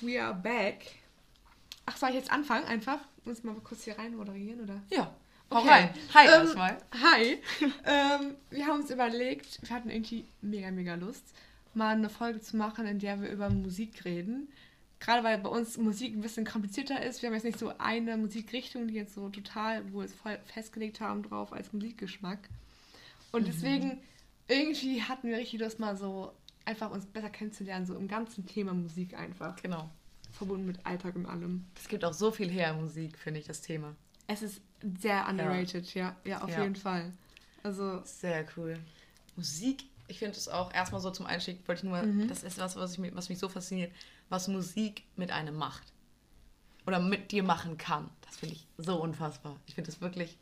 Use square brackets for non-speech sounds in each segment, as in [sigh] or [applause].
We are back. Ach, soll ich jetzt anfangen einfach? Muss ich mal kurz hier rein moderieren, oder? Ja. Okay. rein. Hi Ähm, erstmal. Hi. [laughs] ähm, wir haben uns überlegt, wir hatten irgendwie mega, mega Lust, mal eine Folge zu machen, in der wir über Musik reden. Gerade weil bei uns Musik ein bisschen komplizierter ist. Wir haben jetzt nicht so eine Musikrichtung, die jetzt so total, wo wir es voll festgelegt haben drauf als Musikgeschmack. Und deswegen, irgendwie hatten wir richtig Lust, mal so einfach uns besser kennenzulernen, so im ganzen Thema Musik einfach. Genau. Verbunden mit Alltag und allem. Es gibt auch so viel her Musik, finde ich, das Thema. Es ist sehr underrated, ja. Ja, auf Ja. jeden Fall. Also, Sehr cool. Musik, ich finde es auch erstmal so zum Einstieg, wollte ich nur, Mhm. das ist was, was, ich, was mich so fasziniert, was Musik mit einem macht. Oder mit dir machen kann. Das finde ich so unfassbar. Ich finde das wirklich.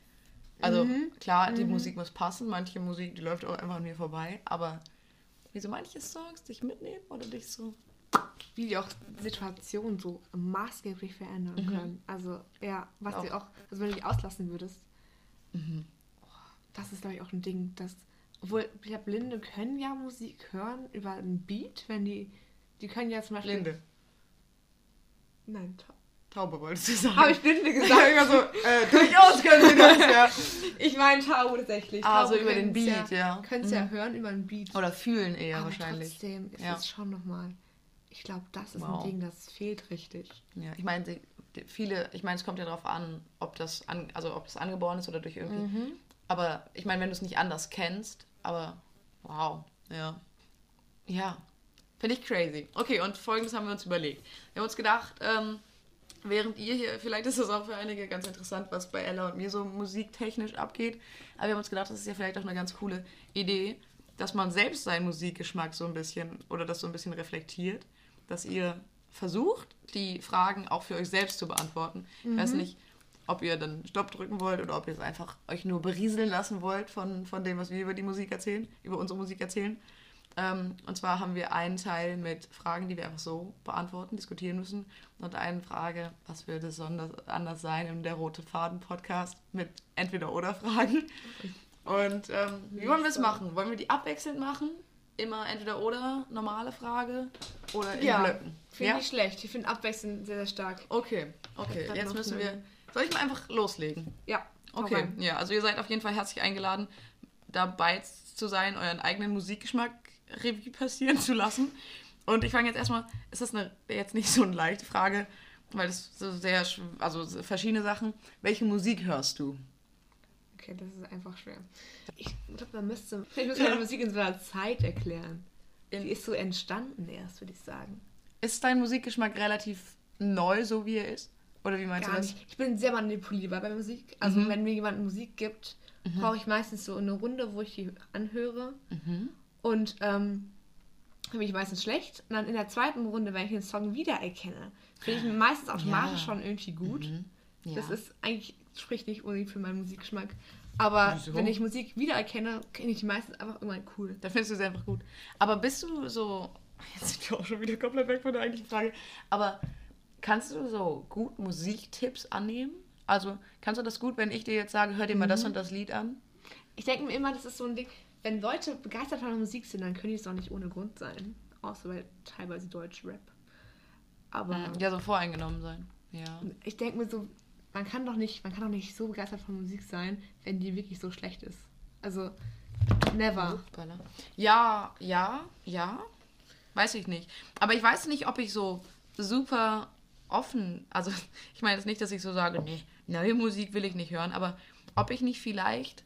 Also Mhm. klar, die Musik muss passen, manche Musik, die läuft auch einfach an mir vorbei, aber wie so manche Songs dich mitnehmen oder dich so. wie die auch Situationen so maßgeblich verändern Mhm. können. Also, ja, was Auch. du auch, also wenn du dich auslassen würdest, Mhm. das ist, glaube ich, auch ein Ding, dass, obwohl, ich glaube, Blinde können ja Musik hören über einen Beat, wenn die, die können ja zum Beispiel... Blinde. Nein, Ta- Taube wolltest du sagen. habe ich Blinde gesagt? Sag so, äh, [laughs] durchaus können sie das, ja. ich meine Taube tatsächlich. Ah, Taube so über den Beat, ja. Können es Mhm. ja hören über einen Beat. Oder fühlen eher Aber wahrscheinlich. trotzdem ist Ja. es schon nochmal... Ich glaube, das ist Wow. ein Ding, das fehlt richtig. Ja, ich meine, viele, ich meine, es kommt ja darauf an, ob das, an, also ob das angeboren ist oder durch irgendwie. Mhm. Aber ich meine, wenn du es nicht anders kennst, aber wow, ja. Ja, finde ich crazy. Okay, und folgendes haben wir uns überlegt. Wir haben uns gedacht, ähm, während ihr hier, vielleicht ist das auch für einige ganz interessant, was bei Ella und mir so musiktechnisch abgeht, aber wir haben uns gedacht, das ist ja vielleicht auch eine ganz coole Idee, dass man selbst seinen Musikgeschmack so ein bisschen oder das so ein bisschen reflektiert, dass ihr versucht, die Fragen auch für euch selbst zu beantworten. Ich weiß nicht, ob ihr dann Stopp drücken wollt oder ob ihr es einfach euch nur berieseln lassen wollt von, von dem, was wir über die Musik erzählen, über unsere Musik erzählen. Ähm, und zwar haben wir einen Teil mit Fragen, die wir einfach so beantworten, diskutieren müssen. Und eine Frage, was würde besonders anders sein in der Rote Faden-Podcast mit Entweder-Oder-Fragen. Und ähm, wie wollen wir es machen? Wollen wir die abwechselnd machen? Immer entweder oder, normale Frage oder in Ja, Blöcken? Finde ich schlecht. Ich finde abwechselnd sehr, sehr stark. Okay, okay. Jetzt müssen wir. Soll ich mal einfach loslegen? Ja. Okay, ja, also ihr seid auf jeden Fall herzlich eingeladen, dabei zu sein, euren eigenen Musikgeschmack Revue passieren zu lassen. Und ich fange jetzt erstmal, ist das eine, jetzt nicht so eine leichte Frage, weil das so sehr, also so verschiedene Sachen. Welche Musik hörst du? Okay, das ist einfach schwer. Ich glaube, man müsste, [laughs] ich müsste meine Musik in so einer Zeit erklären. Die ist so entstanden erst, würde ich sagen. Ist dein Musikgeschmack relativ neu, so wie er ist? Oder wie meinst Gar du das? nicht. Ich bin sehr manipulierbar bei Musik. Also Mhm. wenn mir jemand Musik gibt, brauche ich meistens so eine Runde, wo ich die anhöre. Mhm. Und ähm, finde ich meistens schlecht. Und dann in der zweiten Runde, wenn ich den Song wiedererkenne, finde ich ihn meistens automatisch Ja. schon irgendwie gut. Mhm. Ja. Das ist eigentlich, spricht nicht unbedingt für meinen Musikgeschmack. Aber Wieso? wenn ich Musik wiedererkenne, kenne ich die meistens einfach irgendwann cool. Da findest du sie einfach gut. Aber bist du so. Jetzt sind wir auch schon wieder komplett weg von der eigentlichen Frage. Aber kannst du so gut Musiktipps annehmen? Also kannst du das gut, wenn ich dir jetzt sage, hör dir mal Mhm. das und das Lied an? Ich denke mir immer, das ist so ein Ding, wenn Leute begeistert von der Musik sind, dann können die es doch nicht ohne Grund sein. Außer bei teilweise Deutsch-Rap. Aber Ja, so voreingenommen sein. Ja. ich denke mir so, man kann doch nicht, man kann doch nicht so begeistert von Musik sein, wenn die wirklich so schlecht ist. Also, never. Hochballer. Ja, ja, ja. Weiß ich nicht. Aber ich weiß nicht, ob ich so super offen, also [laughs] ich meine jetzt nicht, dass ich so sage, nee, neue Musik will ich nicht hören, aber ob ich nicht vielleicht,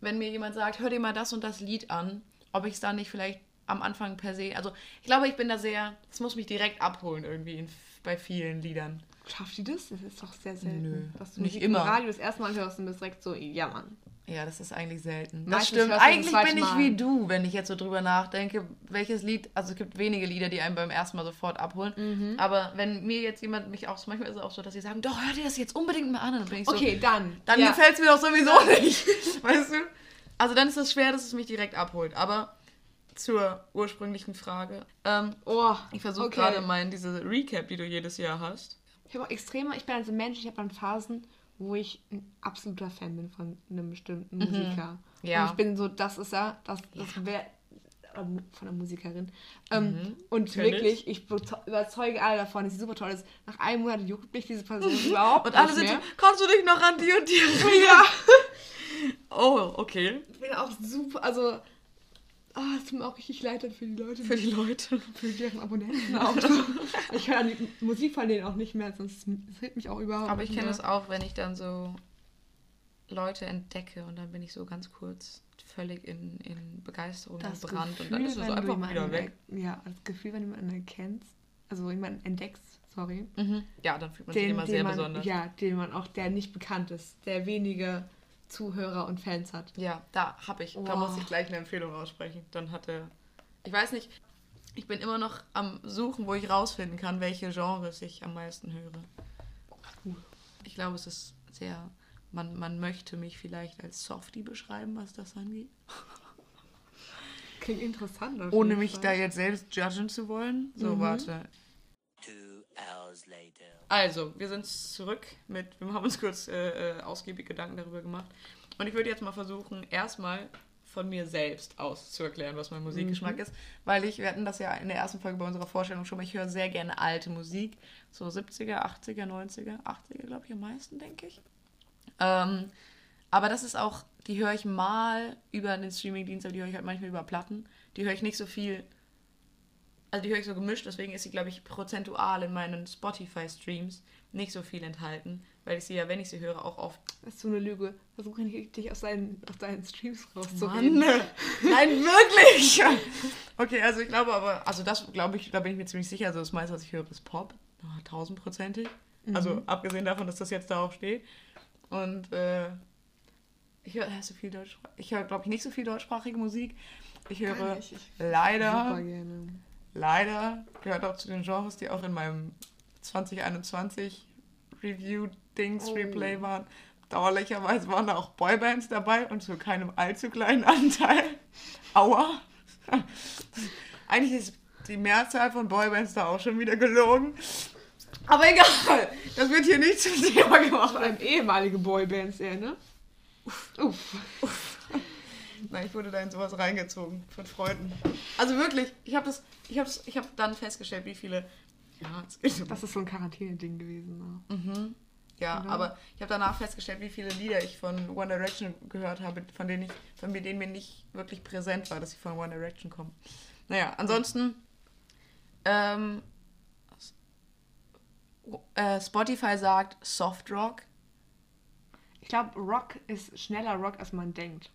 wenn mir jemand sagt, hör dir mal das und das Lied an, ob ich es dann nicht vielleicht am Anfang per se, also ich glaube, ich bin da sehr, das muss mich direkt abholen irgendwie in, bei vielen Liedern. Schafft die das? Das ist doch sehr selten. Nö, dass du nicht Musik immer. im Radio das erste Mal hörst und bist direkt so, ja Mann. Ja, das ist eigentlich selten. Das Meistens stimmt. Eigentlich bin ich Mal. wie du, wenn ich jetzt so drüber nachdenke, welches Lied, also es gibt wenige Lieder, die einen beim ersten Mal sofort abholen. Mhm. Aber wenn mir jetzt jemand mich auch, manchmal ist es auch so, dass sie sagen, doch, hör dir das jetzt unbedingt mal an. Und dann bin ich so, Okay, dann. dann ja. gefällt es mir doch sowieso nicht. [laughs] weißt du? Also dann ist es schwer, dass es mich direkt abholt. Aber zur ursprünglichen Frage. Ähm, Oh, ich versuche okay. gerade mal in diese Recap, die du jedes Jahr hast. Ich habe auch extreme, ich bin also Mensch, ich habe dann Phasen, wo ich ein absoluter Fan bin von einem bestimmten Musiker. Mhm. Ja. Und ich bin so, das ist er, das, das Ja. wär, ähm, von einer Musikerin. Ähm, Mhm, und kenn wirklich, ich bezo- überzeuge alle davon, dass sie super toll ist. Nach einem Monat juckt mich diese Person [laughs] überhaupt Und alle sind so, kannst du dich noch an die und die? [laughs] Ja. [laughs] Oh, okay. Ich bin auch super, also... Ah, es tut mir auch richtig leid dann für die Leute. Für die Leute. für deren Abonnenten [laughs] auch. ich höre die Musik von denen auch nicht mehr, sonst hilft mich auch überhaupt Aber ich kenne das auch, wenn ich dann so Leute entdecke und dann bin ich so ganz kurz völlig in, in Begeisterung Das gebrannt und Gefühl, dann ist es du einfach wieder weg. Ja, das Gefühl, wenn du jemanden erkennst, also jemanden entdeckst, sorry, Mhm. Ja, dann fühlt man sich den, immer den sehr man, besonders. ja, den man auch, der nicht bekannt ist, der wenige Zuhörer und Fans hat. Ja, da habe ich. Da Wow. muss ich gleich eine Empfehlung aussprechen. Dann hatte. Ich weiß nicht, ich bin immer noch am Suchen, wo ich rausfinden kann, welche Genres ich am meisten höre. Ich glaube, es ist sehr. Man, man möchte mich vielleicht als Softie beschreiben, was das angeht. [laughs] Klingt interessant. Ohne mich Fall. da jetzt selbst judgen zu wollen. So, Mhm. warte. Two hours later. Also, wir sind zurück mit, wir haben uns kurz äh, äh, ausgiebig Gedanken darüber gemacht. Und ich würde jetzt mal versuchen, erstmal von mir selbst aus zu erklären, was mein Musikgeschmack Mhm. ist. Weil ich, wir hatten das ja in der ersten Folge bei unserer Vorstellung schon mal, ich höre sehr gerne alte Musik. So 70er, 80er, 90er, 80er, glaube ich, am meisten, denke ich. Ähm, aber das ist auch, die höre ich mal über den Streamingdienst, aber die höre ich halt manchmal über Platten. Die höre ich nicht so viel also die höre ich so gemischt, deswegen ist sie, glaube ich, prozentual in meinen Spotify-Streams nicht so viel enthalten, weil ich sie ja, wenn ich sie höre, auch oft. Das ist so eine Lüge. Versuche nicht, dich aus deinen, aus deinen Streams Mann, rauszureden. [laughs] nein, wirklich! [laughs] Okay, also ich glaube aber, also das glaube ich, da bin ich mir ziemlich sicher, also das meiste, was ich höre, ist Pop, tausendprozentig. Also abgesehen davon, dass das jetzt darauf steht. Und äh, ich höre so viel Deutsch, ich höre, glaube ich, nicht so viel deutschsprachige Musik. Ich höre leider Super gerne. Leider gehört auch zu den Genres, die auch in meinem 2021 Review-Dings Oh. Replay waren. Dauerlicherweise waren da auch Boybands dabei und zu keinem allzu kleinen [laughs] Anteil. Aua. [laughs] Eigentlich ist die Mehrzahl von Boybands da auch schon wieder gelogen. Aber egal, das wird hier nicht zum Thema gemacht. Vor allem ehemalige Boybands, eher, ne? Uff. Nein, ich wurde da in sowas reingezogen von Freunden. Also wirklich, ich habe das, ich habe ich habe dann festgestellt, wie viele. Ja, Das ist so ein Quarantäne-Ding gewesen. Ne? Mhm. Ja, Genau. aber ich habe danach festgestellt, wie viele Lieder ich von One Direction gehört habe, von denen ich, von denen mir nicht wirklich präsent war, dass sie von One Direction kommen. Naja, ansonsten ähm, äh, Spotify sagt Soft Rock. Ich glaube, Rock ist schneller Rock, als man denkt.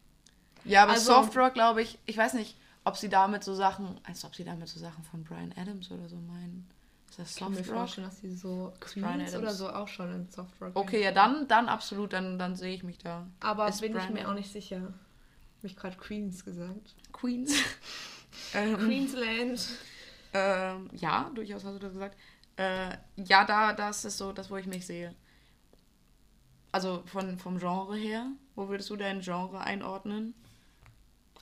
Ja, aber Also- Soft Rock, glaube ich, ich weiß nicht, ob sie damit so Sachen, als ob sie damit so Sachen von Brian Adams oder so meinen. Ist das Ich kann mir vorstellen, dass die so Brian Queens oder Adams. so auch schon in Soft Rock Okay, ja, dann, dann absolut, dann, dann sehe ich mich da. Aber Ist bin ich Brian mir auch Adams. nicht sicher. Hab ich gerade Queens gesagt. Queens. [laughs] ähm, Queensland. Ähm, ja, durchaus hast du das gesagt. Äh, ja, da, das ist so das, wo ich mich sehe. Also von, vom Genre her, wo würdest du dein Genre einordnen?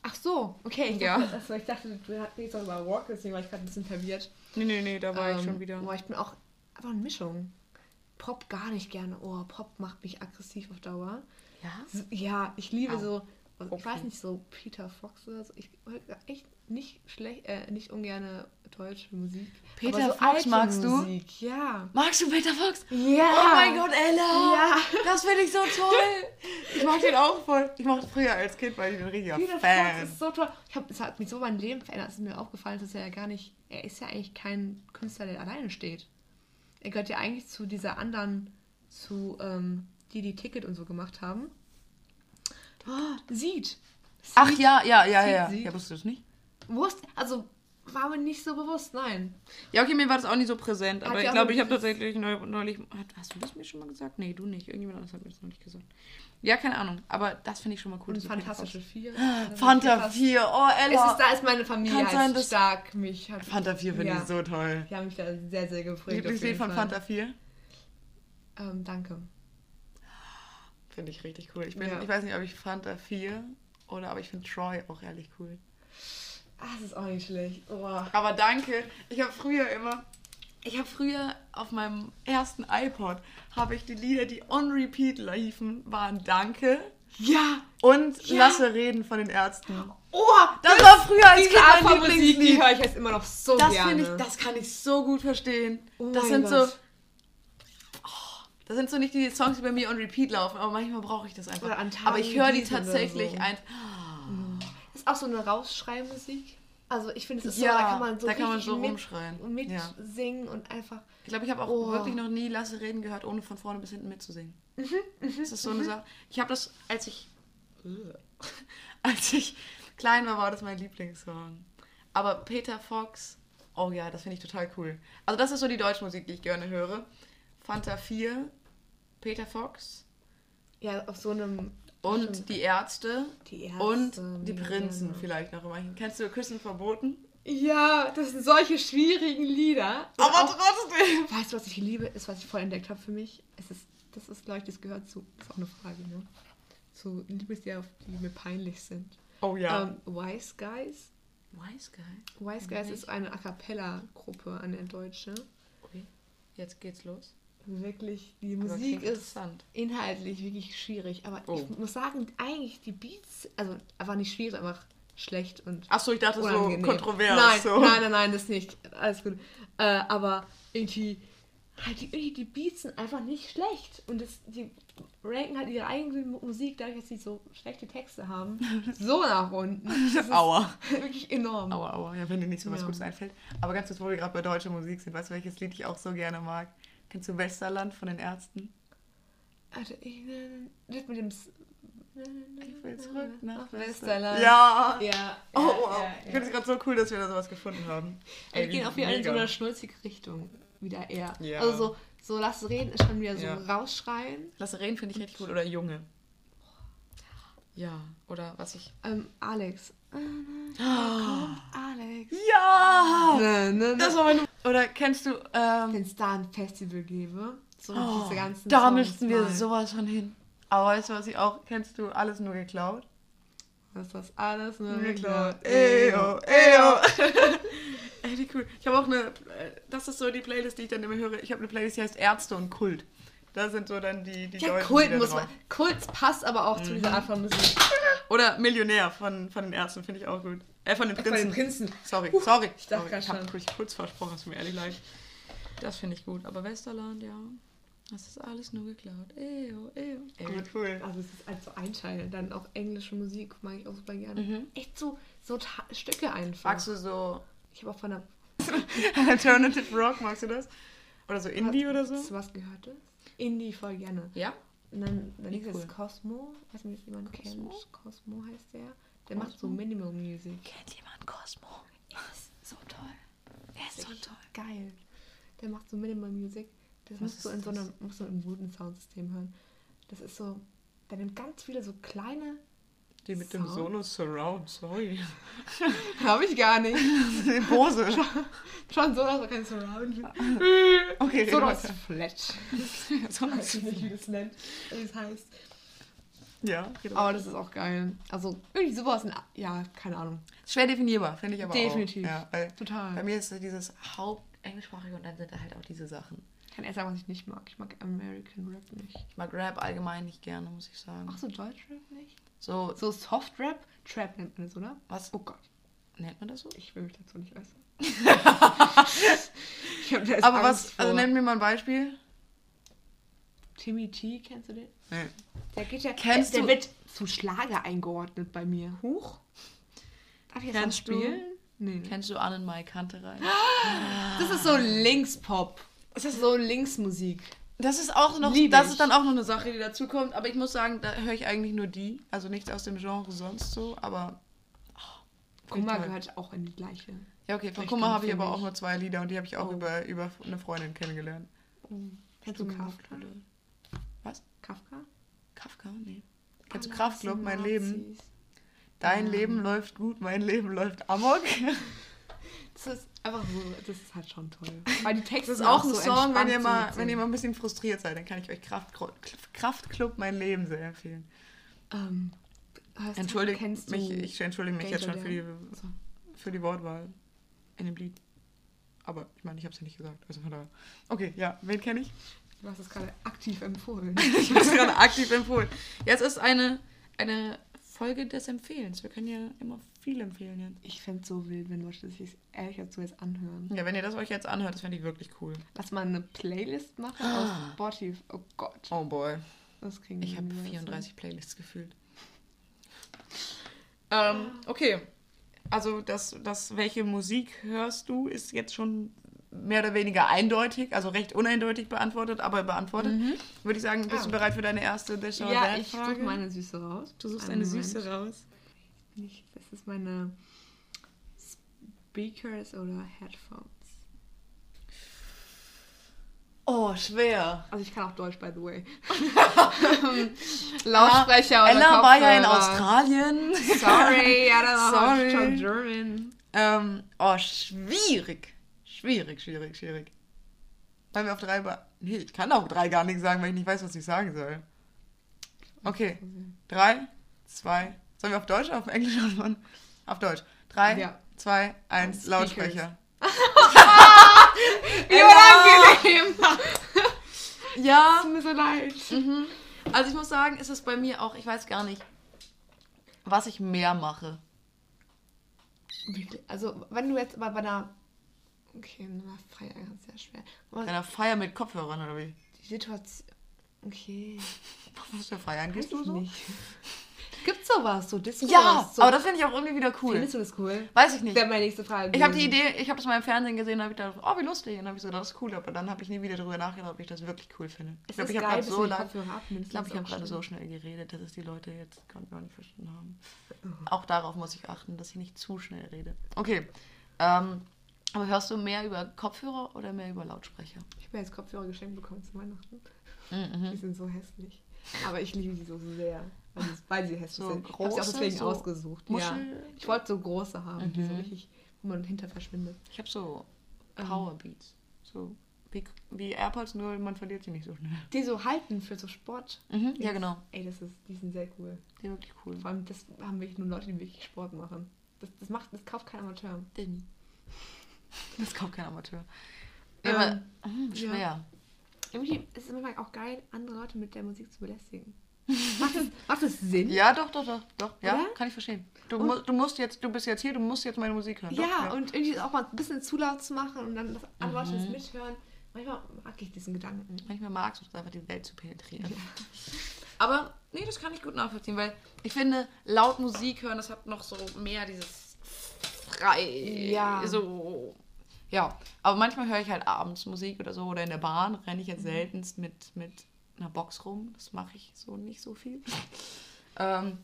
Ach so, okay. Ich Ja. [laughs] dachte, also ich dachte du hattest doch über Rock, deswegen war ich gerade ein bisschen verwirrt. Nee, nee, nee, da war ich Ähm, schon wieder. Boah, ich bin auch einfach eine Mischung. Pop gar nicht gerne. Oh, Pop macht mich aggressiv auf Dauer. Ja? Ja, ich liebe Au. so, also ich Okay. weiß nicht, so Peter Fox oder so. Ich höre echt nicht schlecht, äh, nicht ungerne deutsche Musik. Peter so Fox magst du? Musik, ja. Magst du Peter Fox? Ja. Oh mein Gott, Ella! Ja. Das finde ich so toll! [laughs] Ich mag den auch voll. Ich mochte früher als Kind, weil ich bin richtiger Peter Fox Fan. ist so toll. Ich hab, es hat mich so mein Leben verändert. Es ist mir aufgefallen, dass er ja gar nicht, er ist ja eigentlich kein Künstler, der alleine steht. Er gehört ja eigentlich zu dieser anderen, zu, ähm, die die Ticket und so gemacht haben. Oh, sieht. Ach ja, ja, ja, Sieht ja. sie? Ja, wusstest du das nicht? Wusst, also war mir nicht so bewusst, nein. Ja, okay, mir war das auch nicht so präsent, aber ich glaube, ich habe tatsächlich neu- neulich. Hast du das mir schon mal gesagt? Nee, du nicht. Irgendjemand anderes hat mir das noch nicht gesagt. Ja, keine Ahnung, aber das finde ich schon mal cool. Und Fantastische Vier. [gasps] Fanta 4, oh Es Ella. ist, da ist meine Familie Kann sein, dass- stark. Mich hat, Fanta 4 finde Ja. ich so toll. Die haben mich da sehr, sehr gefreut. Lieblingslied von. Fanta 4? Ähm, danke. Finde ich richtig cool. Ich, bin, Ja. ich weiß nicht, ob ich Fanta 4 oder aber ich finde Troy auch ehrlich cool. Ah, das ist auch nicht schlecht. Oh. Aber danke. Ich habe früher immer, ich habe früher auf meinem ersten iPod habe ich die Lieder, die on repeat liefen, waren Danke Ja! und Ja. Lasse reden von den Ärzten. Oh, Das war früher als Kind mein Musik, die Lieblingslied. höre ich jetzt immer noch so Das gerne. ich, das kann ich so gut verstehen. Oh das sind Gott. so. Oh, das sind so nicht die Songs, die bei mir on repeat laufen, aber manchmal brauche ich das einfach. Oder an Tagen aber ich höre die tatsächlich so. ein. Ist auch so eine Rausschreimusik. Also ich finde, es ist Ja, so, da kann man so da kann man so mit, rumschreien. mitsingen und einfach. Ich glaube, ich habe auch Oh. wirklich noch nie Lasse reden gehört, ohne von vorne bis hinten mitzusingen. Mhm, das ist so eine Sache. Ich habe das, als ich. [laughs] als ich klein war, war das mein Lieblingssong. Aber Peter Fox, oh ja, das finde ich total cool. Also, das ist so die Deutschmusik, die ich gerne höre. Fanta 4, Peter Fox Ja, auf so einem. Und Stimmt. die Ärzte Die Ärzte, und die Prinzen gerne. vielleicht noch immer. Kennst du Küssen verboten? Ja, das sind solche schwierigen Lieder. Und Aber auch, trotzdem! weißt du, was ich liebe, ist, was ich voll entdeckt habe für mich? Es ist, das ist, glaube ich, das gehört zu. Das ist auch eine Frage, ne? Zu Liebeslieder, die mir peinlich sind. Oh ja. Ähm, Wise Guys. Wise Guy. Wise Guys ist eine A Cappella-Gruppe, eine deutsche. Okay, jetzt geht's los. Wirklich, die Aber Musik ist interessant. inhaltlich wirklich schwierig. Aber Oh. ich muss sagen, eigentlich die Beats, also einfach nicht schwierig, einfach schlecht und Achso, ich dachte unangenehm. so kontrovers. Nein, so. nein, nein, nein, das nicht. Alles gut. Äh, aber irgendwie, halt die, die Beats sind einfach nicht schlecht. Und das, die ranken halt ihre eigene Mu- Musik, dadurch, dass sie so schlechte Texte haben, [laughs] so nach unten. Das ist Aua. wirklich enorm. Aua, aua. Ja, wenn dir nicht so was Ja. Gutes einfällt. Aber ganz kurz, wo wir gerade bei deutscher Musik sind, weißt du, welches Lied ich auch so gerne mag? Kennst du Westerland von den Ärzten? Also, ich, das mit dem. Ich will zurück nach Westerland. Ja. Ja. Oh, ja, wow. ja, Ich finde es gerade so cool, dass wir da sowas gefunden haben. Wir wie gehen auf jeden Fall in so mega. einer schnulzige Richtung wieder eher. Ja. Also so, so lass reden ist schon wieder so rausschreien. Lasse reden finde ich richtig gut. Oder Junge. Ja, oder was ich. Ähm, Alex. Kommt Alex. Ja! Ne, ne, Das ne. war meine. Oder kennst du. Ähm, Wenn es da ein Festival gäbe, so oh, diese ganzen da Songs müssten wir mal. sowas von hin. Aber weißt du, was ich auch. Kennst du alles nur geklaut? Was ist das alles nur geklaut. geklaut? Eyo, eyo. [laughs] Ey, wie cool. Ich habe auch eine, äh, das ist so die Playlist, die ich dann immer höre. Ich habe eine Playlist, die heißt Ärzte und Kult. Da sind so dann die, die Ja, deutschen Kult muss man. Kult passt aber auch zu dieser Art von Musik. Oder Millionär von, von den Ärzten, finde ich auch gut. Äh, von den Von Prinzen. den Prinzen. Sorry, sorry. ich dachte sorry. ich habe mich kurz versprochen, es mir ehrlich leid. Das finde ich gut. Aber Westerland, ja. Das ist alles nur geklaut. Eyo, eyo. Ey, wie cool. Also es ist halt so einteilen. Dann auch englische Musik mag ich auch super gerne. Mhm. Echt so, so Ta Stücke einfach. Magst du so Ich habe auch von der [laughs] Alternative Rock, magst du das? Oder so Indie oder so? Hast du was gehört? Indie voll gerne. Ja? Und dann, dann ist cool. es Cosmo, weiß nicht, ob jemand Cosmo? kennt. Cosmo heißt der. Der macht so Cosmo? Minimal Music. Kennt jemand Cosmo? Er ist so toll. Er ist so Wirklich toll. Geil. Der macht so Minimal Music. Das Was musst du ist in so das? einem, musst du im guten Soundsystem hören. Das ist so, der nimmt ganz viele so kleine. Die mit dem Sound? Sonos Surround, sorry. [laughs] Habe ich gar nicht. [laughs] Bose. Schon so, dass er kein Surround [laughs] Okay, So reden das weiter. Fletch. Sonos. weiß ich nicht, wie das nennt, wie das heißt. Ja, reden Aber das ist auch geil. Also irgendwie sowas, in, ja, keine Ahnung. Schwer definierbar, finde ich aber Definitiv. auch. Ja, weil Total. bei mir ist dieses Hauptenglischsprachige und dann sind da halt auch diese Sachen. Ich kann erst sagen, was ich nicht mag. Ich mag American Rap nicht. Ich mag Rap allgemein nicht gerne, muss ich sagen. Ach so, Deutschrap nicht? So, So Soft Rap? Trap nennt man das, oder? was Oh Gott, nennt man das so? ich will mich dazu nicht äußern. [laughs] ich hab da jetzt Aber Angst was, also vor. nenn mir mal ein Beispiel. Timmy T, kennst du den? Nee. Der geht ja, Kennst der, du- der wird zu Schlager eingeordnet bei mir. Huch. Darf ich jetzt Kennst du-? Nee, nee. Kennst du Annenmai Kanterei? Das ist so Linkspop. Das ist so Linksmusik. Das ist auch noch, Lieb das ich. ist dann auch noch eine Sache, die dazukommt. Aber ich muss sagen, da höre ich eigentlich nur die. Also nichts aus dem Genre sonst so, aber. Oh, Kummer toll. gehört auch in die gleiche. Ja, okay, von Kummer habe ich aber auch nur zwei Lieder und die habe ich auch Oh. über, über eine Freundin kennengelernt. Kennst du Kafka? Was? Kafka? Kafka? Nee. Kennst du Kraftklub, hassen mein Leben? Dein Ja. Leben läuft gut, mein Leben läuft amok. [laughs] Das ist einfach so, das ist halt schon toll. Weil die Texte Das ist auch ein so Song, wenn ihr, mal, wenn ihr mal ein bisschen frustriert seid, dann kann ich euch Kraftclub, Kraftclub mein Leben sehr empfehlen. Ähm, hast, Entschuldigt kennst du mich, ich entschuldige mich jetzt schon für die, für die Wortwahl in dem Lied. Aber ich meine, ich habe es ja nicht gesagt. Also von daher. Okay, ja, wen kenne ich? Du hast es gerade aktiv empfohlen. [laughs] Ich habe es gerade aktiv empfohlen. Jetzt ist eine, eine Folge des Empfehlens. Wir können ja immer viel empfehlen jetzt. Ich fände es so wild, wenn Leute sich ehrlich dazu jetzt anhören. Ja, wenn ihr das euch jetzt anhört, das fände ich wirklich cool. Lass mal eine Playlist machen aus Spotify. Oh Gott. Oh boy. Das kriegen Ich habe nie, weißt du. 34 Playlists gefühlt. Ähm, okay. Also das, das, welche Musik hörst du, ist jetzt schon mehr oder weniger eindeutig, also recht uneindeutig beantwortet, aber beantwortet. Würde ich sagen, bist Ah. du bereit für deine erste This Ja, That ich Frage? suche meine Süße raus. Du suchst eine. Süße raus. Das ist meine Speakers oder Headphones. Oh, schwer. Also ich kann auch Deutsch, by the way. [laughs] Lautsprecher oder Ella war ja in Kopfhörer. Australien. Sorry, I don't know how to [laughs] Sorry. German. ähm, oh, schwierig. Schwierig, schwierig, schwierig. Weil wir auf drei... Ba nee, ich kann auf drei gar nichts sagen, weil ich nicht weiß, was ich sagen soll. Okay. Drei, zwei... Sollen wir auf Deutsch oder auf Englisch anfangen? Auf Deutsch. Drei, Ja. zwei, eins. Lautsprecher. [laughs] Wie unangenehm. [laughs] Ja, Tut mir so leid. Mhm. Also ich muss sagen, ist es bei mir auch, ich weiß gar nicht, was ich mehr mache. Also, wenn du jetzt aber bei einer. Okay, na, Feier ist sehr schwer. Aber einer Feier mit Kopfhörern oder wie? die Situation. Okay. [laughs] Was für Feiern gehst du so? nicht. Gibt's sowas? So Disco? Ja, so, aber das finde ich auch irgendwie wieder cool. Findest du das cool? Weiß ich nicht. Wäre meine nächste Frage. Ich habe die. Idee, ich habe das mal im Fernsehen gesehen, da habe ich gedacht, oh, wie lustig. Und dann habe ich so, das ist cool, aber dann habe ich nie wieder darüber nachgedacht, ob ich das wirklich cool finde. Ich glaube, ich habe gerade so du die lang, Kopfhörer abnimmst, ich glaube, ich habe gerade so schnell geredet, dass es die Leute jetzt gar nicht verstanden haben. Oh. Auch darauf muss ich achten, dass ich nicht zu schnell rede. Okay. Ähm, aber hörst du mehr über Kopfhörer oder mehr über Lautsprecher? Ich habe jetzt Kopfhörer geschenkt bekommen zu Weihnachten. Mhm. Die sind so hässlich. Aber ich liebe die so sehr. Weil sie, hässlich So sind. Ich habe sie auch große, deswegen so ausgesucht. Ja. Ich wollte so große haben, die so Mhm. richtig, wo man hinter verschwindet. Ich habe so Ähm. Powerbeats. So wie, wie AirPods, nur man verliert sie nicht so schnell. Die so halten für so Sport. Mhm, ja, genau. Ey, das ist, die sind sehr cool. Die sind wirklich cool. Vor allem, das haben wirklich nur Leute, die wirklich Sport machen. Das, das macht, das kauft kein Amateur. Disney. [laughs] Das kauft kein Amateur. Ähm, Aber, mhm, schwer. ja. Irgendwie ist es manchmal auch geil, andere Leute mit der Musik zu belästigen. macht, das, [laughs] macht das Sinn? Ja, doch, doch, doch, doch. Ja, Oder? kann ich verstehen. Du, mu du musst jetzt, du bist jetzt hier, du musst jetzt meine Musik hören. Ja, doch, und irgendwie auch mal ein bisschen zu laut zu machen und dann, dass andere Leute das Mhm. mithören. Manchmal mag ich diesen Gedanken. Manchmal magst du es einfach, die Welt zu penetrieren. [laughs] Aber, nee, das kann ich gut nachvollziehen, weil ich finde, laut Musik hören, das hat noch so mehr dieses frei. Ja. So. Ja, aber manchmal höre ich halt abends Musik oder so oder in der Bahn renne ich jetzt seltenst mit, mit einer Box rum. Das mache ich so nicht so viel. [laughs] ähm,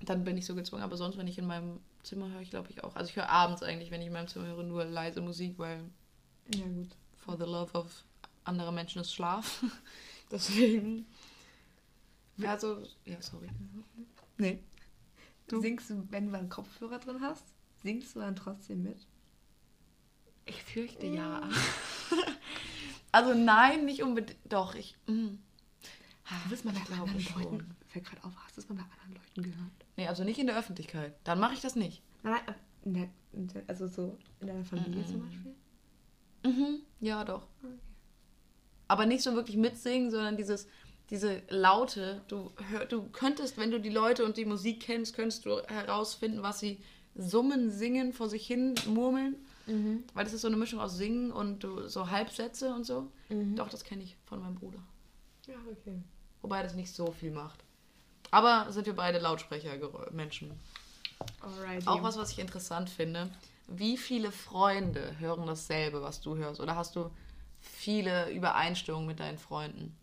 dann bin ich so gezwungen, aber sonst, wenn ich in meinem Zimmer höre, ich glaube ich auch. Also ich höre abends eigentlich, wenn ich in meinem Zimmer höre, nur leise Musik, weil Ja, gut. for the love of andere Menschen ist Schlaf. [laughs] Deswegen. Also, ja, sorry. Nee. Du? Singst du, wenn du einen Kopfhörer drin hast, singst du dann trotzdem mit? Ich fürchte ja. [laughs] also nein, nicht unbedingt. Doch, ich. Mm. Du bist ich glaube anderen schon. Leuten, fällt gerade auf, hast du es mal bei anderen Leuten gehört? Nee, also nicht in der Öffentlichkeit. Dann mache ich das nicht. Nein, der, also so in deiner Familie zum Beispiel? Mhm. Ja, doch. Okay. Aber nicht so wirklich mitsingen, sondern dieses, diese Laute. Du, hör, du könntest, wenn du die Leute und die Musik kennst, könntest du herausfinden, was sie summen, singen, vor sich hin murmeln. Mhm. Weil das ist so eine Mischung aus Singen und so Halbsätze und so. Mhm. Doch, das kenne ich von meinem Bruder. Ja, okay. Wobei das nicht so viel macht. Aber sind wir beide Lautsprecher-Menschen. Alright. Auch was, was ich interessant finde. Wie viele Freunde hören dasselbe, was du hörst? Oder hast du viele Übereinstimmungen mit deinen Freunden?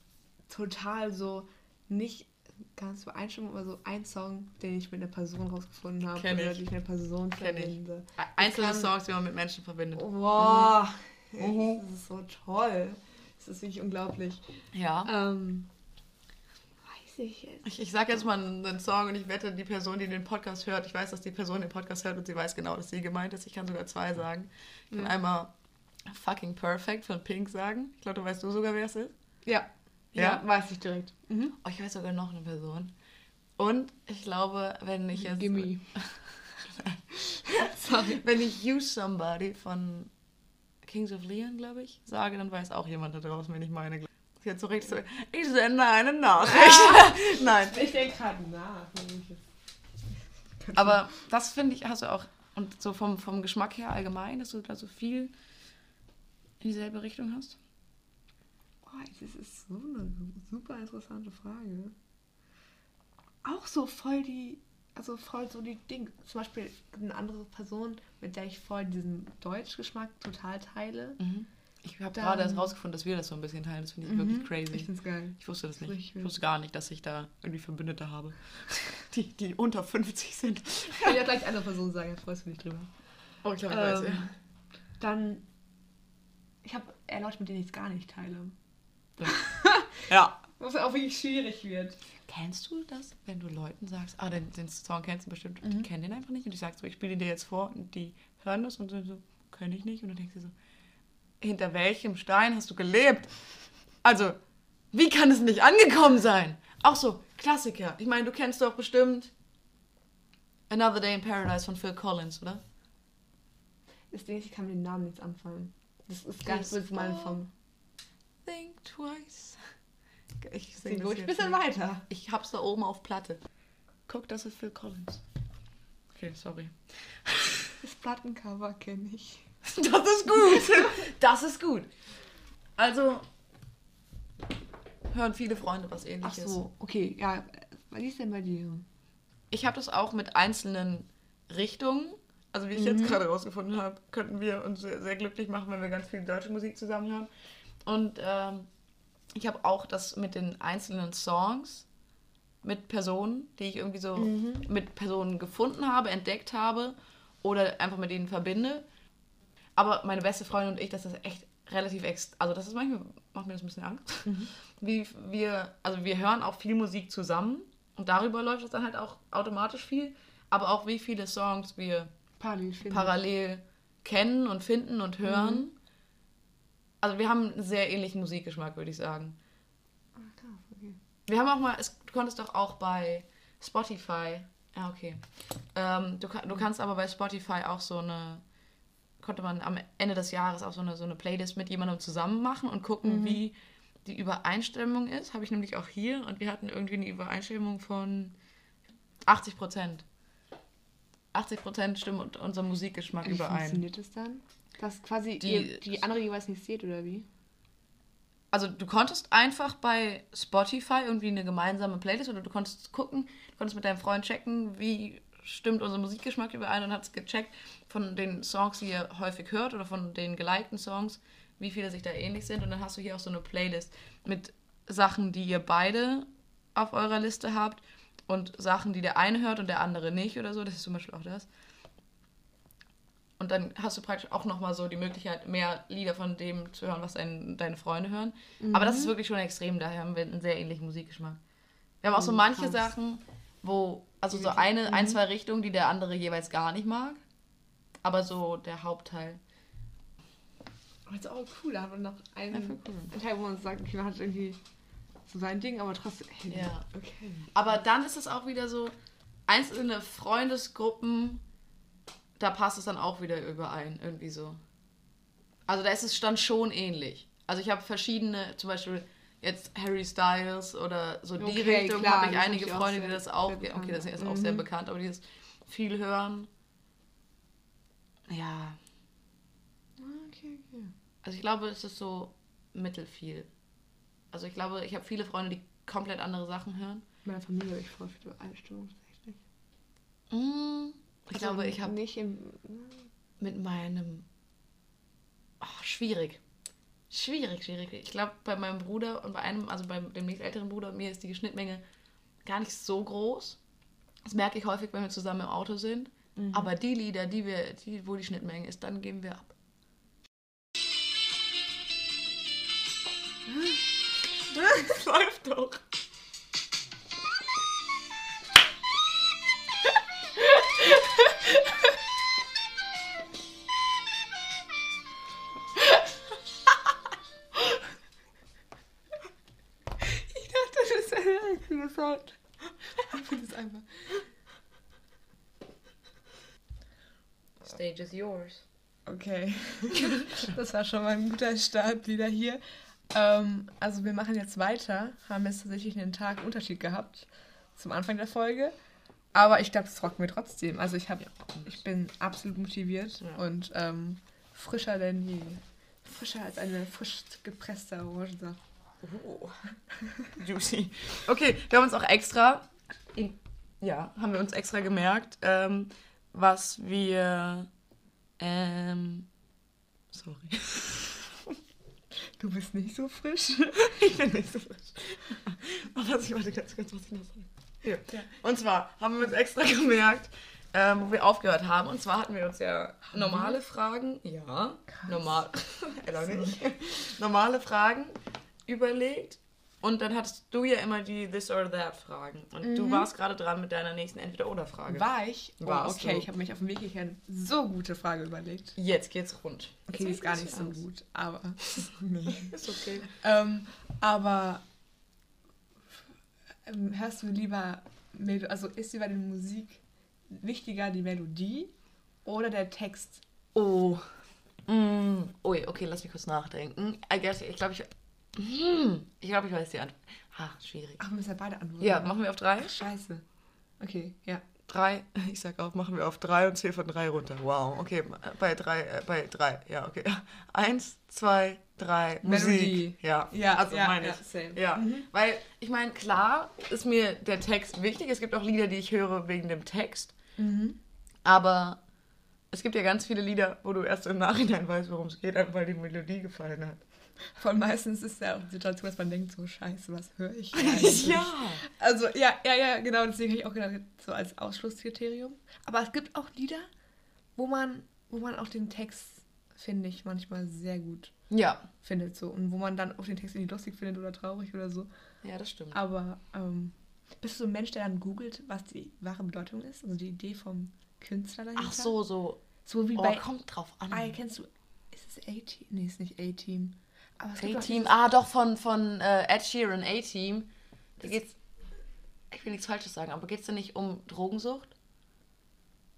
total so nicht ganz übereinstimmend, aber so ein Song, den ich mit einer Person rausgefunden habe. Kenn oder ich. ich mit einer Person Kenn ich. verbinde. Einzelne kann- Songs, die man mit Menschen verbindet. Wow. Mhm. Das ist so toll. Das ist wirklich unglaublich. Ja. Ähm, weiß ich jetzt. Ich, ich sage jetzt mal einen, einen Song und ich wette, die Person, die den Podcast hört, ich weiß, dass die Person den Podcast hört und sie weiß genau, dass sie gemeint ist. Ich kann sogar zwei sagen. Ich kann Ja. einmal Fucking Perfect von Pink sagen. Ich glaube, du weißt du sogar, wer es ist. Ja. Ja? Ja, weiß ich direkt. Mhm. Oh, ich weiß sogar noch eine Person. Und ich glaube, wenn ich jetzt. Gimme. [laughs] Sorry. Wenn ich Use Somebody von Kings of Leon, glaube ich, sage, dann weiß auch jemand da draußen, wen ich meine. Sie hat so richtig so, ich sende eine Nachricht. [laughs] Nein. Ich denke gerade nach. Aber das finde ich, hast du auch, und so vom, vom Geschmack her allgemein, dass du da so viel in dieselbe Richtung hast? Boah, das ist so eine super interessante Frage. Auch so voll die, also voll so die Dinge. Zum Beispiel eine andere Person, mit der ich voll diesen Deutschgeschmack total teile. Ich habe gerade erst rausgefunden, dass wir das so ein bisschen teilen. Das finde ich wirklich crazy. Ich find's geil. Ich wusste das nicht. Richtig Ich wusste gar nicht, dass ich da irgendwie Verbündete habe. [laughs] Die, die unter 50 sind. Ich kann ja gleich eine Person sagen, da freust du dich drüber. Oh, ich glaube, Ähm, Dann, ich habe eher Leute, mit denen ich es gar nicht teile. [laughs] Ja. Was auch wirklich schwierig wird. Kennst du das, wenn du Leuten sagst, ah, den, den Song kennst du bestimmt und Mhm. die kennen den einfach nicht und ich sagst so, ich spiele ihn dir jetzt vor und die hören das und sind so, kenne ich nicht und dann denkst du so, hinter welchem Stein hast du gelebt? Also, wie kann es nicht angekommen sein? Auch so, Klassiker. Ich meine, du kennst doch bestimmt Another Day in Paradise von Phil Collins, oder? Das Ding ist, ich kann mit den Namen jetzt anfangen. Das ist ganz kurz mal vom. Think twice. [laughs] Ich Sing sing ruhig ein bisschen jetzt nicht. weiter. Ich hab's da oben auf Platte. Guck, das ist Phil Collins. Okay, sorry. [laughs] Das Plattencover kenne ich. [laughs] Das ist gut. Das ist gut. Also hören viele Freunde was Ach ähnliches. so, okay, ja. Was ist denn bei dir? Ich habe das auch mit einzelnen Richtungen. Also wie ich jetzt Mhm. gerade rausgefunden habe, könnten wir uns sehr, sehr glücklich machen, wenn wir ganz viel deutsche Musik zusammen hören. Und ähm, ich habe auch das mit den einzelnen Songs, mit Personen, die ich irgendwie so Mhm. mit Personen gefunden habe, entdeckt habe oder einfach mit ihnen verbinde. Aber meine beste Freundin und ich, das ist echt relativ ex. Also das ist manchmal macht mir das ein bisschen Angst. Wie wir, also wir hören auch viel Musik zusammen und darüber läuft es dann halt auch automatisch viel. Aber auch wie viele Songs wir Parallel parallel kennen und finden und hören. Also wir haben einen sehr ähnlichen Musikgeschmack, würde ich sagen. Ah, krass, okay. Wir haben auch mal, es, du konntest doch auch bei Spotify, ja okay, ähm, du, du kannst aber bei Spotify auch so eine, konnte man am Ende des Jahres auch so eine, so eine Playlist mit jemandem zusammen machen und gucken, wie die Übereinstimmung ist. Habe ich nämlich auch hier und wir hatten irgendwie eine Übereinstimmung von 80 Prozent. 80 Prozent stimmt mit unserem Musikgeschmack Wie überein. funktioniert das dann? Dass quasi Die- ihr die andere jeweils nicht seht, oder wie? also du konntest einfach bei Spotify irgendwie eine gemeinsame Playlist oder du konntest gucken, du konntest mit deinem Freund checken, wie stimmt unser Musikgeschmack überein und hast gecheckt von den Songs, die ihr häufig hört oder von den gelikten Songs, wie viele sich da ähnlich sind und dann hast du hier auch so eine Playlist mit Sachen, die ihr beide auf eurer Liste habt und Sachen, die der eine hört und der andere nicht oder so, das ist zum Beispiel auch das. Und dann hast du praktisch auch nochmal so die Möglichkeit, mehr Lieder von dem zu hören, was dein, deine Freunde hören. Aber das ist wirklich schon extrem, daher haben wir einen sehr ähnlichen Musikgeschmack. Wir haben auch so Oh, manche krass. Sachen, wo, also so eine, ein, zwei Richtungen, die der andere jeweils gar nicht mag. Aber so der Hauptteil. Aber jetzt auch cool, da haben wir noch einen, cool. einen Teil, wo man sagt, okay, man hat irgendwie so sein Ding, aber trotzdem. Hey, Ja. Okay. Aber dann ist es auch wieder so, einzelne Freundesgruppen, da passt es dann auch wieder überein, irgendwie so. Also da ist es dann schon ähnlich. Also ich habe verschiedene, zum Beispiel jetzt Harry Styles oder so die Okay, Richtung klar, habe ich einige Freunde, die das auch, okay, das ist auch sehr Mhm. bekannt, aber die das viel hören. Ja, Okay, okay. also ich glaube, es ist so mittelfiel. Also ich glaube, ich habe viele Freunde, die komplett andere Sachen hören. In meiner Familie habe ich voll viele Einstellungen tatsächlich. Mm, Ich Also glaube, ich habe nicht im. mit meinem. Ach, schwierig. Schwierig, schwierig. Ich glaube, bei meinem Bruder und bei einem, also bei dem nächst älteren Bruder und mir ist die Schnittmenge gar nicht so groß. Das merke ich häufig, wenn wir zusammen im Auto sind. Aber die Lieder, die wir, die, wo die Schnittmenge ist, dann geben wir ab. [laughs] Das läuft doch. Richtiger Sound. Ich finde es einfach. Stage is yours. Okay. [laughs] das war schon mal ein guter Start wieder hier. Ähm, also wir machen jetzt weiter. Haben jetzt tatsächlich einen Tag Unterschied gehabt zum Anfang der Folge. Aber ich glaube, das rocken wir trotzdem. Also ich, hab, Ja. ich bin absolut motiviert Ja. und ähm, frischer denn je. Frischer als eine frisch gepresste Orangensaft. Oh. Juicy. Okay, wir haben uns auch extra, ja, haben wir uns extra gemerkt, ähm, was wir, ähm, sorry. Du bist nicht so frisch. [laughs] Ich bin nicht so frisch. Was ich wollte ganz kurz, was ich noch sagen. Hier. Ja. Und zwar haben wir uns extra [laughs] gemerkt, ähm, wo wir aufgehört haben. Und zwar hatten wir uns ja normale Fragen, ja, normal, [laughs] Ella nicht, [laughs] normale Fragen überlegt. Und dann hattest du ja immer die This or That Fragen. Und du warst gerade dran mit deiner nächsten Entweder-Oder-Frage. War ich? Oh, Warst okay, du. ich habe mich auf dem Weg hierhin so gute Frage überlegt. Jetzt geht's rund. Okay, die ist gar nicht so gut, aber. Ist okay. ähm, aber ähm, hörst du lieber, Melo also ist dir bei der Musik wichtiger die Melodie oder der Text? Oh. Mm. Ui, okay, lass mich kurz nachdenken. I guess, ich glaube, ich. Hm, ich glaube, ich weiß die Antwort. Ha, schwierig. Ach, wir müssen ja beide antworten. Ja, machen wir auf drei? Scheiße. Okay, ja. Drei. [laughs] Ich sag auch, machen wir auf drei und zähl von drei runter. Wow, okay, bei drei, äh, bei drei, ja, okay. [laughs] Eins, zwei, drei, Melodie. Musik. Ja, Ja, also ja, meine ja, ich. same. Ja, Mhm. weil ich meine, klar ist mir der Text wichtig. Es gibt auch Lieder, die ich höre wegen dem Text. Mhm. Aber es gibt ja ganz viele Lieder, wo du erst im Nachhinein weißt, worum es geht, einfach weil die Melodie gefallen hat. Von meistens ist ja auch die Situation, dass man denkt, so scheiße, was höre ich [laughs] eigentlich? Also, ja, ja, ja, genau, deswegen habe ich auch gedacht, so als Ausschlusskriterium. Aber es gibt auch Lieder, wo man, wo man auch den Text, finde ich, manchmal sehr gut Ja. findet. So. Und wo man dann auch den Text irgendwie lustig findet oder traurig oder so. Ja, das stimmt. Aber ähm, bist du so ein Mensch, der dann googelt, was die wahre Bedeutung ist? Also die Idee vom Künstler dahinter? Ach so, so. So wie Oh, bei. kommt drauf an. Ah, kennst du. Ist es A-Team? Nee, ist nicht A-Team. A-Team. Ah, doch, von, von äh, Ed Sheeran, A-Team. Da geht's. Ich will nichts Falsches sagen, aber geht's da nicht um Drogensucht?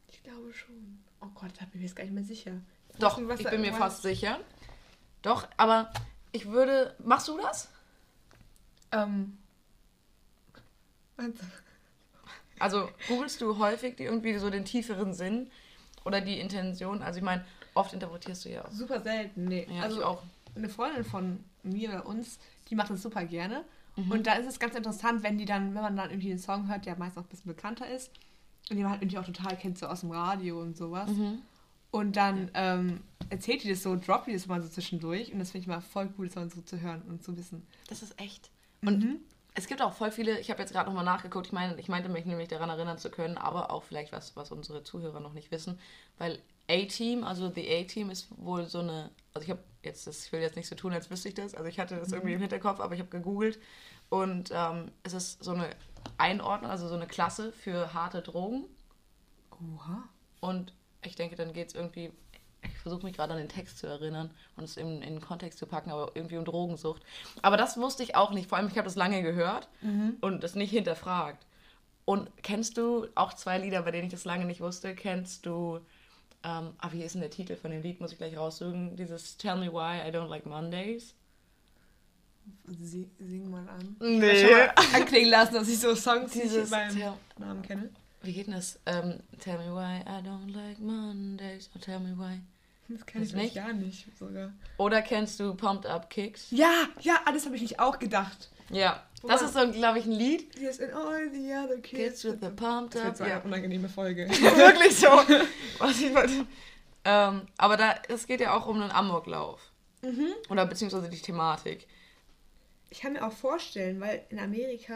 Ich glaube schon. Oh Gott, da bin ich mir jetzt gar nicht mehr sicher. Doch, ich da bin mir fast sicher. Doch, aber ich würde. Machst du das? Ähm. warte. Also googelst du häufig die irgendwie so den tieferen Sinn oder die Intention? Also ich meine, oft interpretierst du ja auch. Super selten, nee. Ja, also ich auch. Eine Freundin von mir oder uns, die macht das super gerne. Mhm. Und da ist es ganz interessant, wenn die dann, wenn man dann irgendwie einen Song hört, der meist auch ein bisschen bekannter ist und den man halt irgendwie auch total kennt, so aus dem Radio und sowas. Mhm. Und dann ähm, erzählt die das so, droppt die das mal so zwischendurch und das finde ich mal voll cool, das mal so zu hören und zu wissen. Das ist echt. Und Mhm. es gibt auch voll viele, ich habe jetzt gerade nochmal nachgeguckt, ich meine, ich meinte mich nämlich daran erinnern zu können, aber auch vielleicht was, was unsere Zuhörer noch nicht wissen, weil A-Team, also The A-Team ist wohl so eine, also ich habe jetzt, das, ich will jetzt nicht so tun, als wüsste ich das, also ich hatte das irgendwie im Hinterkopf, aber ich habe gegoogelt und ähm, es ist so eine Einordnung, also so eine Klasse für harte Drogen Oha. und ich denke, dann geht es irgendwie, ich versuche mich gerade an den Text zu erinnern und es in, in den Kontext zu packen, aber irgendwie um Drogensucht. Aber das wusste ich auch nicht. Vor allem, ich habe das lange gehört und das nicht hinterfragt. Und kennst du auch zwei Lieder, bei denen ich das lange nicht wusste? Kennst du, ähm, ah, wie ist denn der Titel von dem Lied? Muss ich gleich raussuchen. Dieses Tell Me Why I Don't Like Mondays. Sie, sing mal an. Nee. Schon mal [laughs] anklingen lassen, dass ich so Songs Dieses nicht Tell, Namen kenne. wie geht denn das? Ähm, tell me why I don't like Mondays. Or tell me why. Das kenne ich nicht? gar nicht sogar. Oder kennst du Pumped Up Kicks? Ja, ja, ah, das habe ich nicht auch gedacht. Ja, das ist so, glaube ich, ein Lied. Yes, and all the other Kids kids. with the pumped Das wird up. so eine Ja, unangenehme Folge. [laughs] wirklich so. [laughs] Was ich wollte. Ähm, aber da, es geht ja auch um einen Amoklauf. Mhm. Oder beziehungsweise die Thematik. Ich kann mir auch vorstellen, weil in Amerika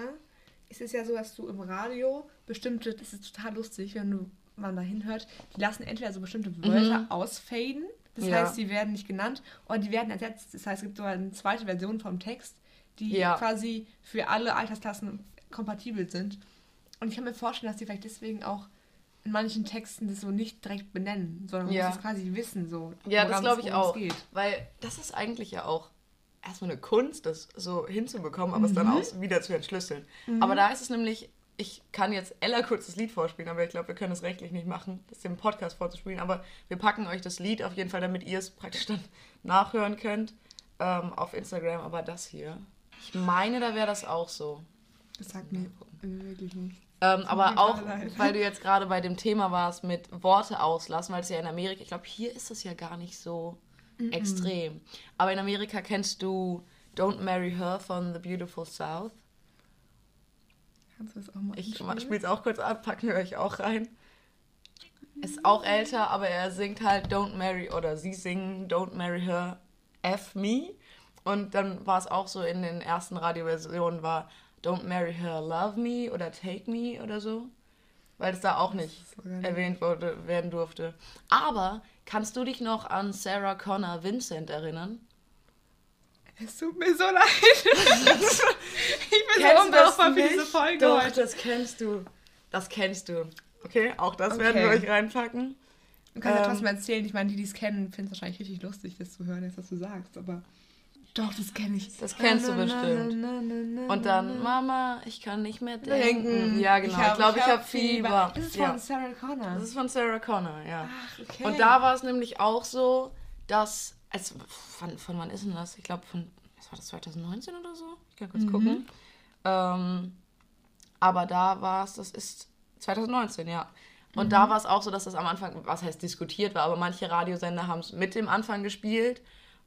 ist es ja so, dass du im Radio bestimmte, das ist total lustig, wenn du man da hinhört, die lassen entweder so bestimmte Wörter ausfaden, das Mhm. Ja. heißt, die werden nicht genannt, oder die werden ersetzt. Das heißt, es gibt so eine zweite Version vom Text, die Ja. quasi für alle Altersklassen kompatibel sind. Und ich kann mir vorstellen, dass die vielleicht deswegen auch in manchen Texten das so nicht direkt benennen, sondern man Ja. muss es quasi wissen, so. Ja, das glaube ich auch. Geht. Weil das ist eigentlich ja auch erstmal eine Kunst, das so hinzubekommen, aber es dann Mhm. auch wieder zu entschlüsseln. Aber da ist es nämlich, ich kann jetzt Ella kurz das Lied vorspielen, aber ich glaube, wir können es rechtlich nicht machen, das im Podcast vorzuspielen. Aber wir packen euch das Lied auf jeden Fall, damit ihr es praktisch dann [laughs] nachhören könnt ähm, auf Instagram. Aber das hier, ich meine, da wäre das auch so. Das sagt mir Wirklich nicht. Ähm, aber auch, leid. weil du jetzt gerade bei dem Thema warst mit Worte auslassen, weil es ja in Amerika, ich glaube, hier ist es ja gar nicht so extrem. Aber in Amerika kennst du Don't Marry Her von The Beautiful South. Kannst du das auch mal Ich spiele es auch kurz ab, packen wir euch auch rein. Ist auch älter, aber er singt halt Don't Marry oder sie singen Don't Marry Her F Me. Und dann war es auch so in den ersten Radioversionen war Don't Marry Her Love Me oder Take Me oder so. Weil es da auch nicht erwähnt wurde, werden durfte. Aber kannst du dich noch an Sarah Connor Vincent erinnern? Es tut mir so leid. [laughs] ich bin so unbrauchbar für diese Folge Doch, heute. das kennst du. Das kennst du. Okay, auch das Okay. werden wir euch reinpacken. Du kannst ja Ähm, trotzdem erzählen. Ich meine, die, die es kennen, finden es wahrscheinlich richtig lustig, das zu hören, jetzt was du sagst. Aber doch, das kenne ich. Das kennst du bestimmt. Und dann, Mama, ich kann nicht mehr denken. Ja, genau. Ich glaube, ich habe Fieber. Das ist von. Sarah Connor. Das ist von Sarah Connor, ja. Ach, okay. Und da war es nämlich auch so, dass. Es, von, von wann ist denn das? Ich glaube, von. Was war das, 2019 oder so? Ich kann kurz gucken. Ähm, aber da war es, das ist 2019, ja. Und da war es auch so, dass das am Anfang, was heißt diskutiert war, aber manche Radiosender haben es mit dem Anfang gespielt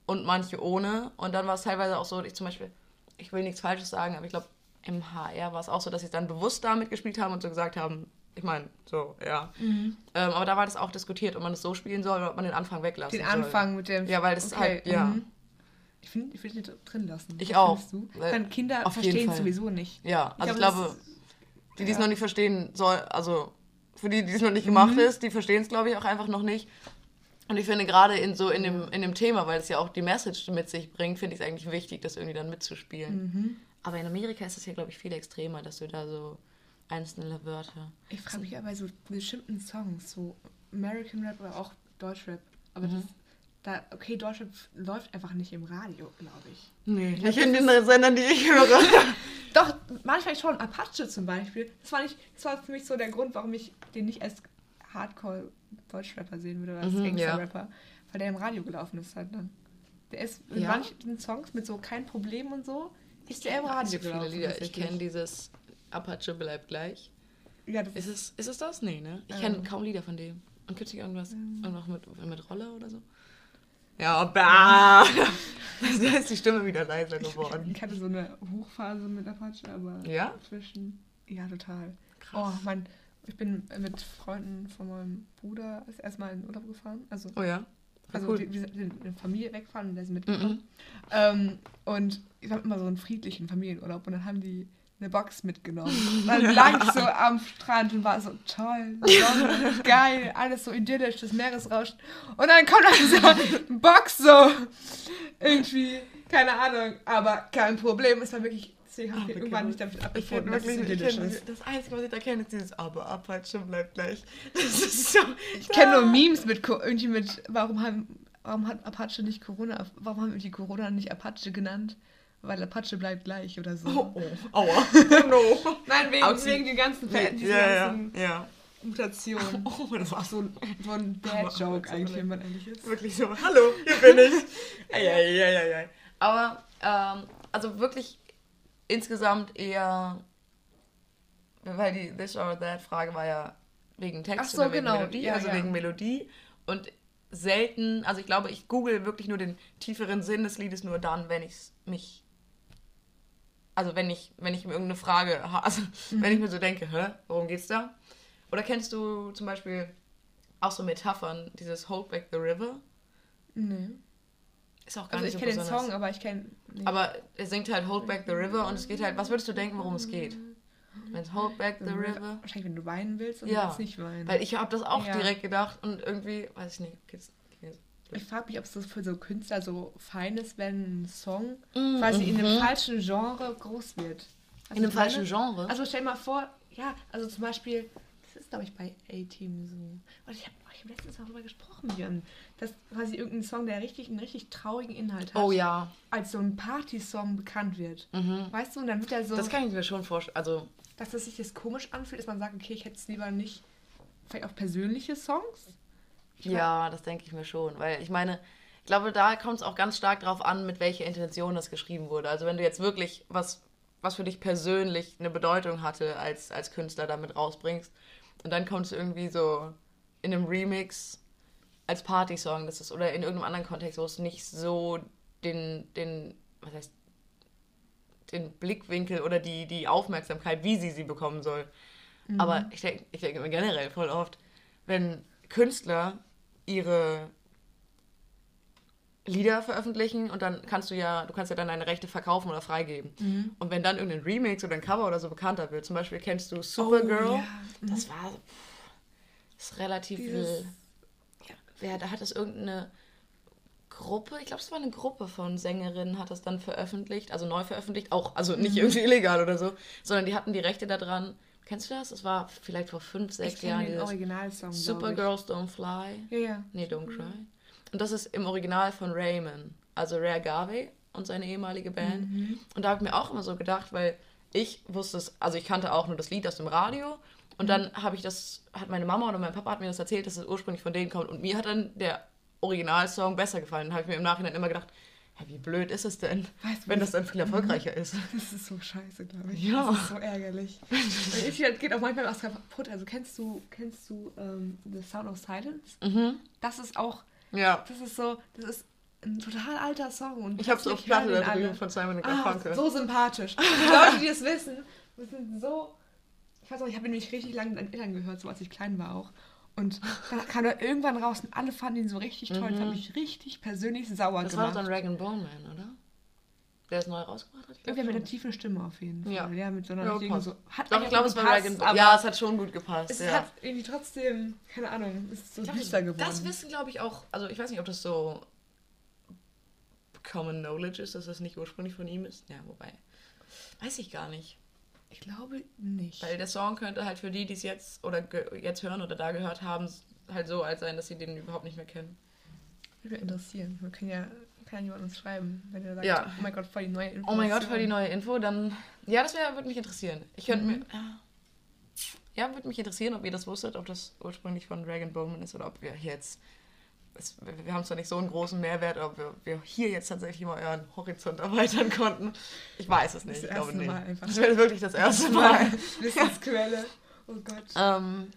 und manche ohne. Und dann war es teilweise auch so, ich zum Beispiel, ich will nichts Falsches sagen, aber ich glaube, im HR war es auch so, dass sie es dann bewusst damit gespielt haben und so gesagt haben, ich meine, so, ja. Ähm, aber da war das auch diskutiert, ob man es so spielen soll oder ob man den Anfang weglassen Den soll. Anfang mit dem. Ja, weil das halt, ja. mhm. Ich finde, ich will den drin lassen. Ich Was auch. Dann Kinder auf verstehen sowieso nicht. Ja, also ich glaube, glaube, das die, die es ja. noch nicht verstehen soll, also für die, die es noch nicht gemacht Mhm. ist, die verstehen es, glaube ich, auch einfach noch nicht. Und ich finde gerade in so in dem, in dem Thema, weil es ja auch die Message mit sich bringt, finde ich es eigentlich wichtig, das irgendwie dann mitzuspielen. Mhm. Aber in Amerika ist es ja, glaube ich, viel extremer, dass du da so einzelne Wörter. Ich frage mich aber bei so bestimmten Songs, so American Rap oder auch Deutschrap. Aber Mhm. das, da, okay, Deutschrap läuft einfach nicht im Radio, glaube ich. Nee, nicht in den Sendern, die ich höre. [laughs] Doch, manchmal schon. Apache zum Beispiel. Das war, nicht, das war für mich so der Grund, warum ich den nicht als Hardcore-Deutschrapper sehen würde oder als Mhm, ja. Gangster-Rapper. Weil der im Radio gelaufen ist halt dann. Der ist in Ja. manchen Songs mit so kein Problem und so, ist der im Radio viele gelaufen. Lieder. Ich kenne dieses Apache bleibt gleich. Ja, das Ist es, ist es das? Nee, ne? Ich Ähm. kenne kaum Lieder von dem. Und nicht irgendwas, irgendwas mit, mit Rolle oder so? Ja, bah! da ist die Stimme wieder leiser geworden. Ich hatte so eine Hochphase mit Apache, aber Ja? inzwischen, ja, total. Krass. Oh, mein, ich bin mit Freunden von meinem Bruder das erste Mal in Urlaub gefahren. Also, Oh ja? Also cool. wir, wir sind in Familie weggefahren und der ist mitgekommen. Mhm. Ähm, und wir hatten immer so einen friedlichen Familienurlaub und dann haben die eine Box mitgenommen. [laughs] Dann lag so am Strand und war so toll, Sonne, geil, alles so idyllisch, das Meeresrauschen. Und dann kommt dann so eine Box so irgendwie, keine Ahnung, aber kein Problem. Es war wirklich, deswegen haben Ah, wir okay, irgendwann nicht damit Ich abgefunden, es wirklich, ich idyllisch kenn, das Einzige, was ich da kenne, ist dieses Aber Apache bleibt gleich. [laughs] Das ist so. Ich kenne nur Memes mit, irgendwie mit, warum haben, warum hat Apache nicht Corona, warum haben die Corona nicht Apache genannt? Weil Apache bleibt gleich oder so. Oh, oh, [laughs] aua. Oh no. [laughs] Nein, wegen, Ouchie. wegen den ganzen, Ver- diesen Ja, ja, ganzen ja. Mutationen. Oh, das war so ein, so ein Dad-Joke eigentlich, wenn man ehrlich ist. Wirklich so, hallo, hier bin ich. Eieieiei. Aber, ähm, also wirklich insgesamt eher, weil die This or That Frage war ja wegen Text Ach so, oder wegen genau. Melodie, Ja, also ja. wegen Melodie. Und selten, also ich glaube, ich google wirklich nur den tieferen Sinn des Liedes nur dann, wenn ich mich, also wenn ich, wenn ich mir irgendeine Frage, also Mhm. wenn ich mir so denke, hä, worum geht's da? Oder kennst du zum Beispiel auch so Metaphern, dieses Hold Back the River? Nee. Ist auch gar Also nicht ich so kenne den. Song, aber ich kenne... Nee. Aber er singt halt Hold Back the River und es geht halt, was würdest du denken, worum es geht? Wenn es Hold Back the River. Wahrscheinlich, wenn du weinen willst und Ja, nicht weinen. Weil ich habe das auch Ja. direkt gedacht und irgendwie, weiß ich nicht, geht's. geht's. ich frage mich, ob es für so Künstler so fein ist, wenn ein Song Mm, quasi in einem mhm. falschen Genre groß wird. Weißt In einem meine? falschen Genre? Also stell dir mal vor, ja, also zum Beispiel, ist glaube ich bei A-Team so. Und ich habe ich hab letztens darüber gesprochen, Björn, dass quasi irgendein Song, der richtig einen richtig traurigen Inhalt hat, oh ja. als so ein Party-Song bekannt wird. Mhm. Weißt du, und dann wird er so, Das kann ich mir schon vorstellen. Also, dass es sich das komisch anfühlt, dass man sagt, okay, ich hätte es lieber nicht, vielleicht auch persönliche Songs. ja, das denke ich mir schon. Weil ich meine, ich glaube, da kommt es auch ganz stark drauf an, mit welcher Intention das geschrieben wurde. Also wenn du jetzt wirklich was was für dich persönlich eine Bedeutung hatte, als, als Künstler damit rausbringst. Und dann kommst du irgendwie so in einem Remix als Partysong, das ist, oder in irgendeinem anderen Kontext, wo es nicht so den, den, was heißt, den Blickwinkel oder die, die Aufmerksamkeit, wie sie sie bekommen soll. Aber ich denke ich denk immer generell voll oft, wenn Künstler ihre Lieder veröffentlichen und dann kannst du ja, du kannst ja dann deine Rechte verkaufen oder freigeben. Mhm. Und wenn dann irgendein Remix oder ein Cover oder so bekannter wird, zum Beispiel kennst du Supergirl, Oh, ja. Mhm. das war das ist relativ Dieses- ja, wer, da hat es irgendeine Gruppe, ich glaube, es war eine Gruppe von Sängerinnen, hat das dann veröffentlicht, also neu veröffentlicht, auch, also nicht Mhm. irgendwie illegal oder so, sondern die hatten die Rechte daran. Kennst du das? Das war vielleicht vor fünf, sechs Jahren. den Originalsong. Supergirls Don't Fly. Ja, ja. Nee, Don't Cry. Und das ist im Original von Raymond, also Rare Garvey und seine ehemalige Band. Mhm. Und da habe ich mir auch immer so gedacht, weil ich wusste es, also ich kannte auch nur das Lied aus dem Radio. Und Mhm. dann habe ich das, hat meine Mama oder mein Papa hat mir das erzählt, dass es ursprünglich von denen kommt. Und mir hat dann der Originalsong besser gefallen. Dann habe ich mir im Nachhinein immer gedacht, ja, wie blöd ist es denn, Weißt wenn das dann viel erfolgreicher ist. [laughs] Das ist so scheiße, glaube ich. Ja. Das ist so ärgerlich. [laughs] Ich, das geht auch manchmal was kaputt. Also kennst du, kennst du ähm, The Sound of Silence? Mhm. Das ist auch, Ja. das ist so, das ist ein total alter Song. Und Ich habe es auf Platte da drüben von Simon Ah, Garfunkel. so sympathisch. [laughs] Die Leute, die das wissen, das sind so. Ich weiß auch, ich habe ihn nämlich richtig lange mit meinen Eltern gehört, so als ich klein war auch. Und dann kam er irgendwann raus und alle fanden ihn so richtig toll. Das hat mich richtig persönlich sauer Mhm. das war gemacht. doch dann Rag Bone Man, oder? Der es neu rausgebracht hat? Ich Irgendwer mit einer tiefen Stimme auf jeden Fall. Ja. Ja, mit so einer Ja, richtigen so. Hat Doch, ich glaube, es war Rag aber Ja, es hat schon gut gepasst. es ja. hat irgendwie trotzdem, keine Ahnung, es ist so düster geworden. Das wissen, glaube ich, auch, also ich weiß nicht, ob das so Common Knowledge ist, dass das nicht ursprünglich von ihm ist. Ja, wobei, weiß ich gar nicht. ich glaube nicht. Weil der Song könnte halt für die, die es jetzt oder jetzt hören oder da gehört haben, halt so alt sein, dass sie den überhaupt nicht mehr kennen. Würde interessieren. Wir können ja, kann jemand uns schreiben, wenn er sagt, Ja. oh mein Gott, voll die neue Oh mein Gott, für die neue Info, dann. Ja, das wär, würde mich interessieren. Ich könnte Mhm. mir. Ja, würde mich interessieren, ob ihr das wusstet, ob das ursprünglich von Dragon Bowman ist oder ob wir hier jetzt. Es, wir haben zwar nicht so einen großen Mehrwert, ob wir, wir hier jetzt tatsächlich mal euren Horizont erweitern konnten. Ich weiß es nicht. Das ich glaube nicht. Mal einfach. Das wäre wirklich das [laughs] erste Mal. Wissensquelle. Oh Gott. ähm,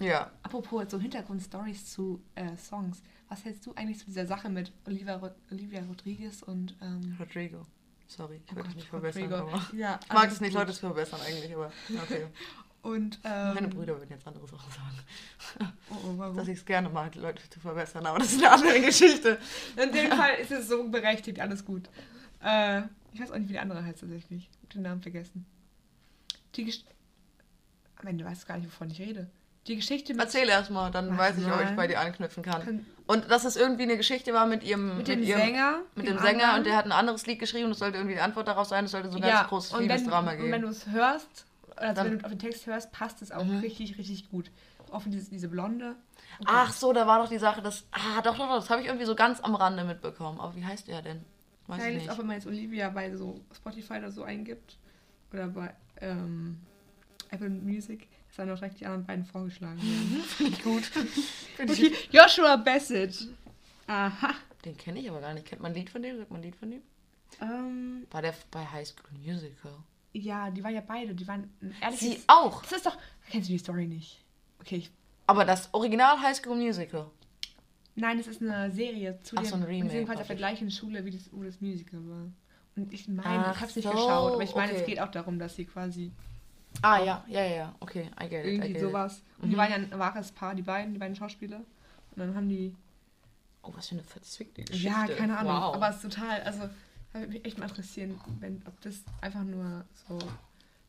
ja. Apropos so Hintergrundstories zu äh, Songs. Was hältst du eigentlich zu dieser Sache mit Olivia, Ro Olivia Rodriguez und ähm, Rodrigo. Sorry, ich oh Gott, dich nicht verbessern. Ja, ich mag es nicht. Leute zu verbessern eigentlich, aber okay. [laughs] Und ähm, Meine Brüder würden jetzt andere Sachen sagen. [laughs] Oh, oh, warum? Dass ich es gerne mag, Leute zu verbessern, aber das ist eine andere Geschichte. In dem [laughs] Fall ist es so berechtigt, alles gut. Äh, ich weiß auch nicht, wie die andere heißt tatsächlich. Ich hab den Namen vergessen. Die Geschichte. Am Ende weißt du gar nicht, wovon ich rede. Die Geschichte mit, Erzähl erstmal, dann Warte weiß ich, ob ich bei dir anknüpfen kann. Und dass es irgendwie eine Geschichte war mit ihrem mit dem ihrem, Sänger. mit dem Sänger anderen. und der hat ein anderes Lied geschrieben und es sollte irgendwie die Antwort darauf sein, es sollte so ein ganz großes Liebesdrama und wenn geben. du es hörst, also Dann- wenn du auf den Text hörst, passt es auch Mhm. richtig, richtig gut. Auch diese, diese Blonde. Okay. Ach so, da war doch die Sache, dass. Ah, doch, doch, doch, das habe ich irgendwie so ganz am Rande mitbekommen. Aber wie heißt der denn? Weiß Ja, ich nicht. auch wenn man jetzt Olivia bei so Spotify oder so eingibt oder bei ähm, Apple Music, ist dann auch direkt die anderen beiden vorgeschlagen werden. [laughs] Finde ich gut. [laughs] Find ich, okay, Joshua Bassett. Aha. den kenne ich aber gar nicht. Kennt man ein Lied von dem? Sagt man ein Lied von dem? Ähm, War der bei High School Musical? ja, die waren ja beide, die waren ein ehrliches... Sie auch. Das ist doch... Kennst du die Story nicht? Okay, ich, Aber das Original High School Musical. nein, das ist eine Serie zu Ach, dem... so ein Remake, Sie sind quasi auf der gleichen Schule, wie das, wo das Musical war. Und ich meine, Ach ich habe es nicht so, geschaut, aber ich meine, es okay. geht auch darum, dass sie quasi Ah, ja, ja, ja. Okay, I get it. I irgendwie get sowas... Und Mhm. die waren ja ein wahres Paar, die beiden, die beiden Schauspieler. Und dann haben die... It. Oh, was für eine verzwickte Geschichte. Ja, keine Ahnung. Wow. Aber es ist total, also würde mich echt mal interessieren, wenn, ob das einfach nur so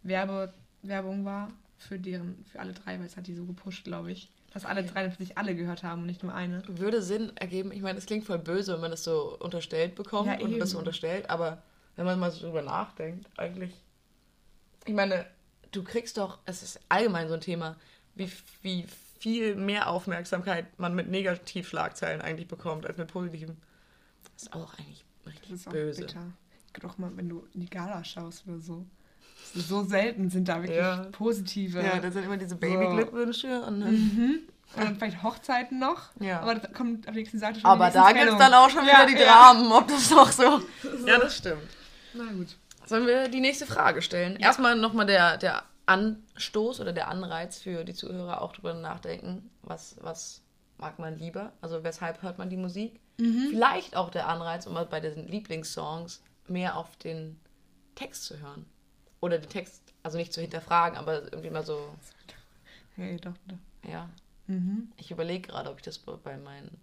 Werbe, Werbung war für deren, für alle drei, weil es hat die so gepusht, glaube ich. Dass alle drei natürlich alle gehört haben und nicht nur eine. würde Sinn ergeben. Ich meine, es klingt voll böse, wenn man das so unterstellt bekommt Ja, und das so unterstellt, aber wenn man mal so drüber nachdenkt, eigentlich. Ich meine, du kriegst doch, es ist allgemein so ein Thema, wie, wie viel mehr Aufmerksamkeit man mit Negativschlagzeilen eigentlich bekommt, als mit positiven. Das ist auch eigentlich Das richtig ist auch böse. bitter. Doch mal, wenn du in die Gala schaust oder so. So selten sind da wirklich Ja. positive. Ja, das sind immer diese Baby-Glückwünsche und dann, mhm. Und dann vielleicht Hochzeiten noch. Ja. Aber da kommt auf der nächsten Seite schon Aber da gibt es dann auch schon wieder Ja, die. Dramen, ob das noch so. Ja, das stimmt. Na gut. Sollen wir die nächste Frage stellen? Erstmal nochmal der, der Anstoß oder der Anreiz für die Zuhörer auch drüber nachdenken, was, was mag man lieber? Also weshalb hört man die Musik? Vielleicht auch der Anreiz, um mal bei den Lieblingssongs mehr auf den Text zu hören. Oder den Text, also nicht zu hinterfragen, aber irgendwie mal so, Hey, doch, doch. ja. Mhm. Ich überlege gerade, ob ich das bei- bei meinen.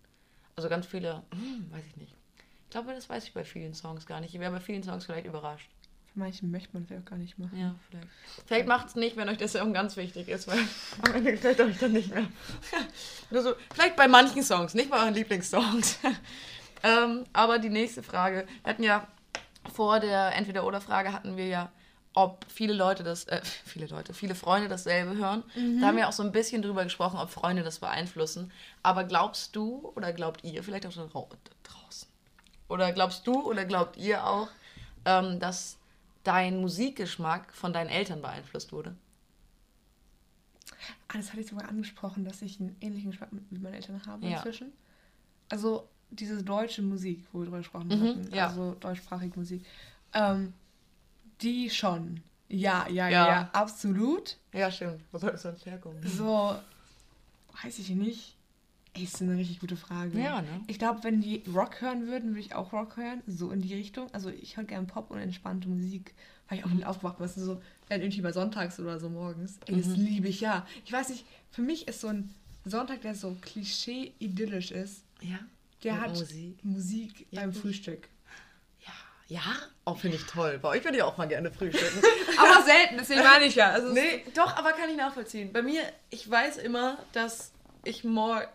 Also ganz viele, hm, weiß ich nicht. Ich glaube, das weiß ich bei vielen Songs gar nicht. Ich wäre bei vielen Songs vielleicht überrascht. Für manchen möchte man vielleicht auch gar nicht machen. Ja, vielleicht. Vielleicht macht es nicht, wenn euch der Song ganz wichtig ist, weil [laughs] am Ende gefällt euch dann nicht mehr. [laughs] Oder so, vielleicht bei manchen Songs, nicht bei euren Lieblingssongs. [laughs] ähm, aber die nächste Frage. Wir hatten ja vor der Entweder-Oder-Frage hatten wir ja, ob viele Leute das, äh, viele Leute, viele Freunde dasselbe hören. Da haben wir auch so ein bisschen drüber gesprochen, ob Freunde das beeinflussen. Aber glaubst du oder glaubt ihr, vielleicht auch drau- draußen, oder glaubst du oder glaubt ihr auch, ähm, dass dein Musikgeschmack von deinen Eltern beeinflusst wurde? Ah, das hatte ich sogar angesprochen, dass ich einen ähnlichen Geschmack wie meine Eltern habe Ja. inzwischen. Also diese deutsche Musik, wo wir drüber gesprochen Mhm, hatten, ja. also deutschsprachige Musik, ähm, die schon. Ja, ja, ja, Ja. absolut. Ja, stimmt. Wo soll das sonst herkommen? So, weiß ich nicht. Ey, ist eine richtig gute Frage. Ja, ne? Ich glaube, wenn die Rock hören würden, würde ich auch Rock hören. So in die Richtung. Also ich höre gerne Pop und entspannte Musik, weil ich auch nicht aufgewacht bin. So, dann irgendwie mal sonntags oder so morgens. Ey, das Mhm. liebe ich ja. Ich weiß nicht, für mich ist so ein Sonntag, der so klischee-idyllisch ist, Ja. der hat Musik. Musik, beim Wirklich? Frühstück. Ja? Auch finde ich toll. Bei euch würde ich auch mal gerne frühstücken. [laughs] Aber selten, deswegen meine ich ja. Also nee, doch, aber kann ich nachvollziehen. Bei mir, ich weiß immer, dass ich morgen,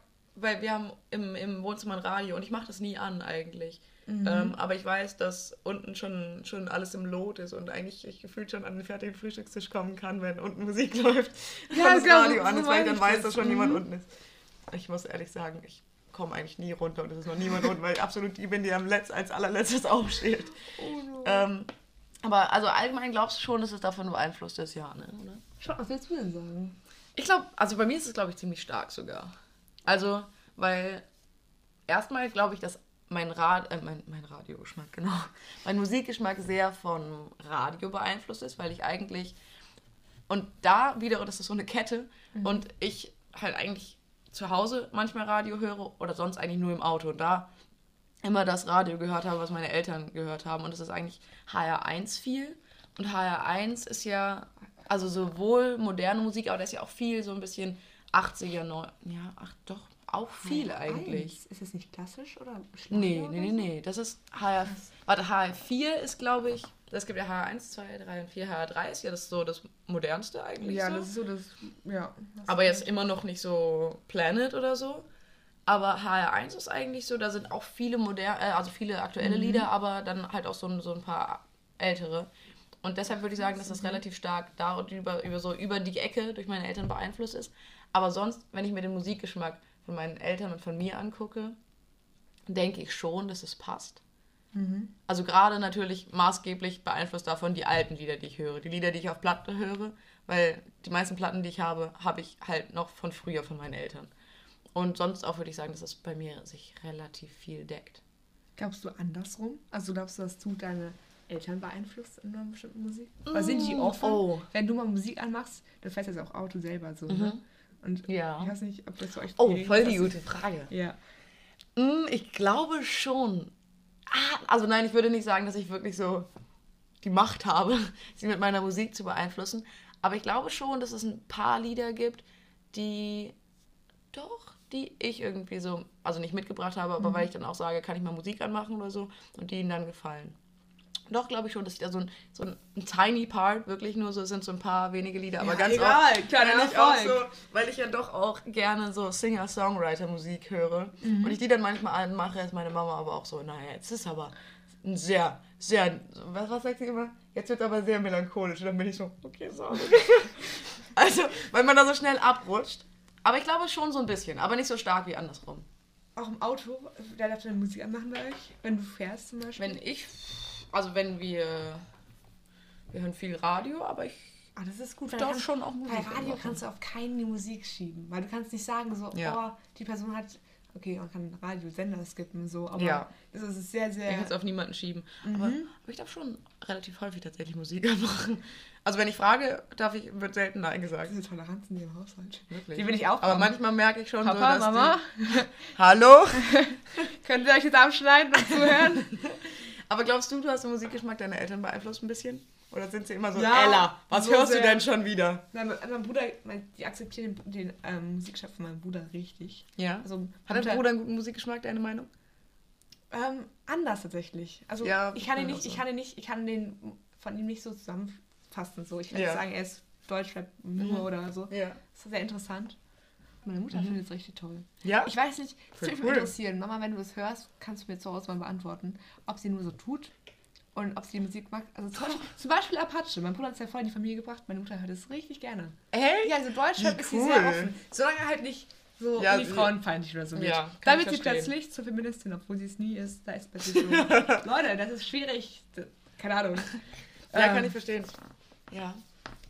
weil wir haben im, im Wohnzimmer ein Radio und ich mache das nie an eigentlich. Ähm, aber ich weiß, dass unten schon, schon alles im Lot ist und eigentlich ich gefühlt schon an den fertigen Frühstückstisch kommen kann, wenn unten Musik [laughs] läuft. Ja, das genau, Radio so an ist, weil ich dann weiß, das. dass schon jemand Mhm. unten ist. Ich muss ehrlich sagen, ich komme eigentlich nie runter und es ist noch niemand unten, weil ich absolut die bin, die am Letz als allerletztes [laughs] aufsteht. Ähm, aber also allgemein glaubst du schon, dass es davon beeinflusst ist, ja, ne? Oder? Schau, was willst du denn sagen? Ich glaube, also bei mir ist es, glaube ich, ziemlich stark sogar. Also, weil erstmal glaube ich, dass mein, Rad, äh, mein, mein Radiogeschmack, genau, [laughs] mein Musikgeschmack sehr von Radio beeinflusst ist, weil ich eigentlich, und da wieder, das ist so eine Kette, und ich halt eigentlich zu Hause manchmal Radio höre oder sonst eigentlich nur im Auto. Und da immer das Radio gehört habe, was meine Eltern gehört haben. Und das ist eigentlich HR1 viel. Und HR1 ist ja, also sowohl moderne Musik, aber da ist ja auch viel so ein bisschen 80er, 9, ja, ach doch, auch viel eigentlich. Eins. Ist es nicht klassisch oder Schlager Nee, nee, nee, nee. Das ist HR. Warte, HR4 ist, glaube ich. Es gibt ja HR1, 2, 3 und 4. HR3 ist ja das so das modernste eigentlich. Ja, so. das ist so das. Ja. das Aber jetzt immer noch nicht so Planet oder so. Aber HR1 ist eigentlich so, da sind auch viele moderne, äh, also viele aktuelle Lieder, aber dann halt auch so, ein- so ein paar ältere. Und deshalb würde ich sagen, dass das relativ stark da und über, über so über die Ecke durch meine Eltern beeinflusst ist. Aber sonst, wenn ich mir den Musikgeschmack von meinen Eltern und von mir angucke, denke ich schon, dass es passt. Also gerade natürlich maßgeblich beeinflusst davon die alten Lieder, die ich höre. Die Lieder, die ich auf Platte höre, weil die meisten Platten, die ich habe, habe ich halt noch von früher von meinen Eltern. Und sonst auch würde ich sagen, dass es bei mir sich relativ viel deckt. Glaubst du andersrum? Also glaubst du, dass du deine Eltern beeinflusst in einer bestimmten Musik? Weil sind die offen? oh. Wenn du mal Musik anmachst, du fährst jetzt auch Auto selber so, ne? Und Ja. ich weiß nicht, ob das für euch Oh, voll die gute Frage. ich- Ja. Mm, Ich glaube schon. Ah, also nein, ich würde nicht sagen, dass ich wirklich so die Macht habe, [laughs] sie mit meiner Musik zu beeinflussen. Aber ich glaube schon, dass es ein paar Lieder gibt, die doch, die ich irgendwie so, also nicht mitgebracht habe, aber weil ich dann auch sage, kann ich mal Musik anmachen oder so und die ihnen dann gefallen. Doch, glaube ich schon, dass ich da so ein, so ein, ein tiny Part, wirklich nur so, sind so ein paar wenige Lieder, aber Ja, ganz egal, oft, wenn ich auch Erfolg. so, weil ich ja doch auch gerne so Singer-Songwriter-Musik höre Mhm. und ich die dann manchmal anmache, ist meine Mama aber auch so, naja, jetzt ist aber ein sehr, sehr, was, was sagt sie immer? Jetzt wird aber sehr melancholisch und dann bin ich so, okay, sorry. [laughs] also, weil man da so schnell abrutscht. Aber ich glaube schon so ein bisschen, aber nicht so stark wie andersrum. Auch im Auto, da darfst du deine Musik anmachen bei euch? Wenn du fährst zum Beispiel? Wenn ich, also wenn wir, wir hören viel Radio, aber ich Ah, das ist gut. weil kannst- schon auch Musik Bei Radio anmachen. kannst du auf keinen die Musik schieben, weil du kannst nicht sagen so, Ja. oh, die Person hat okay, man kann Radiosender skippen und so, aber Ja. es ist sehr, Ich sehr. kann es auf niemanden schieben. Mhm. Aber, aber ich darf schon relativ häufig tatsächlich Musik [laughs] machen. Also wenn ich frage, darf ich, wird selten Nein gesagt. Diese Toleranz in dem Haushalt. Wirklich. Die will ich auch Aber haben. manchmal merke ich schon so, Papa, dass Mama, Die, [laughs] Hallo? [laughs] könnt ihr euch jetzt abschneiden und zuhören? Aber glaubst du, du hast den Musikgeschmack deiner Eltern beeinflusst ein bisschen? Oder sind sie immer so, Ja, Ella, was so hörst sehr. du denn schon wieder? Nein, mein, mein Bruder, mein, die akzeptieren den, den ähm, Musikgeschmack von meinem Bruder richtig. Ja. Also, Hat dein Bruder einen guten Musikgeschmack, deine Meinung? Ähm, anders tatsächlich. Also Ja, ich kann ihn nicht, auch ich so. kann ihn nicht, ich kann den von ihm nicht so zusammenfassen. So, ich kann Ja. nicht sagen, er ist Deutschrap nur Mhm. oder so. Ja. Das ist sehr interessant. Meine Mutter Mhm. findet es richtig toll. Ja? Ich weiß nicht, Voll würde mich cool. interessieren. Mama, wenn du das hörst, kannst du mir zu Hause mal beantworten, ob sie nur so tut und ob sie die Musik mag. Also zum Beispiel, zum Beispiel Apache. Mein Bruder hat es ja voll in die Familie gebracht. Meine Mutter hört es richtig gerne. Hey? Ja, also Deutschrap Wie ist sie cool. sehr offen. Solange halt nicht so Ja, sie- frauenfeindlich oder so wird. Ja, kann da ich wird sie plötzlich zur Feministin, obwohl sie es nie ist. Da ist plötzlich so, [laughs] Leute, das ist schwierig. Keine Ahnung. Ja, kann Ähm, ich verstehen. Ja.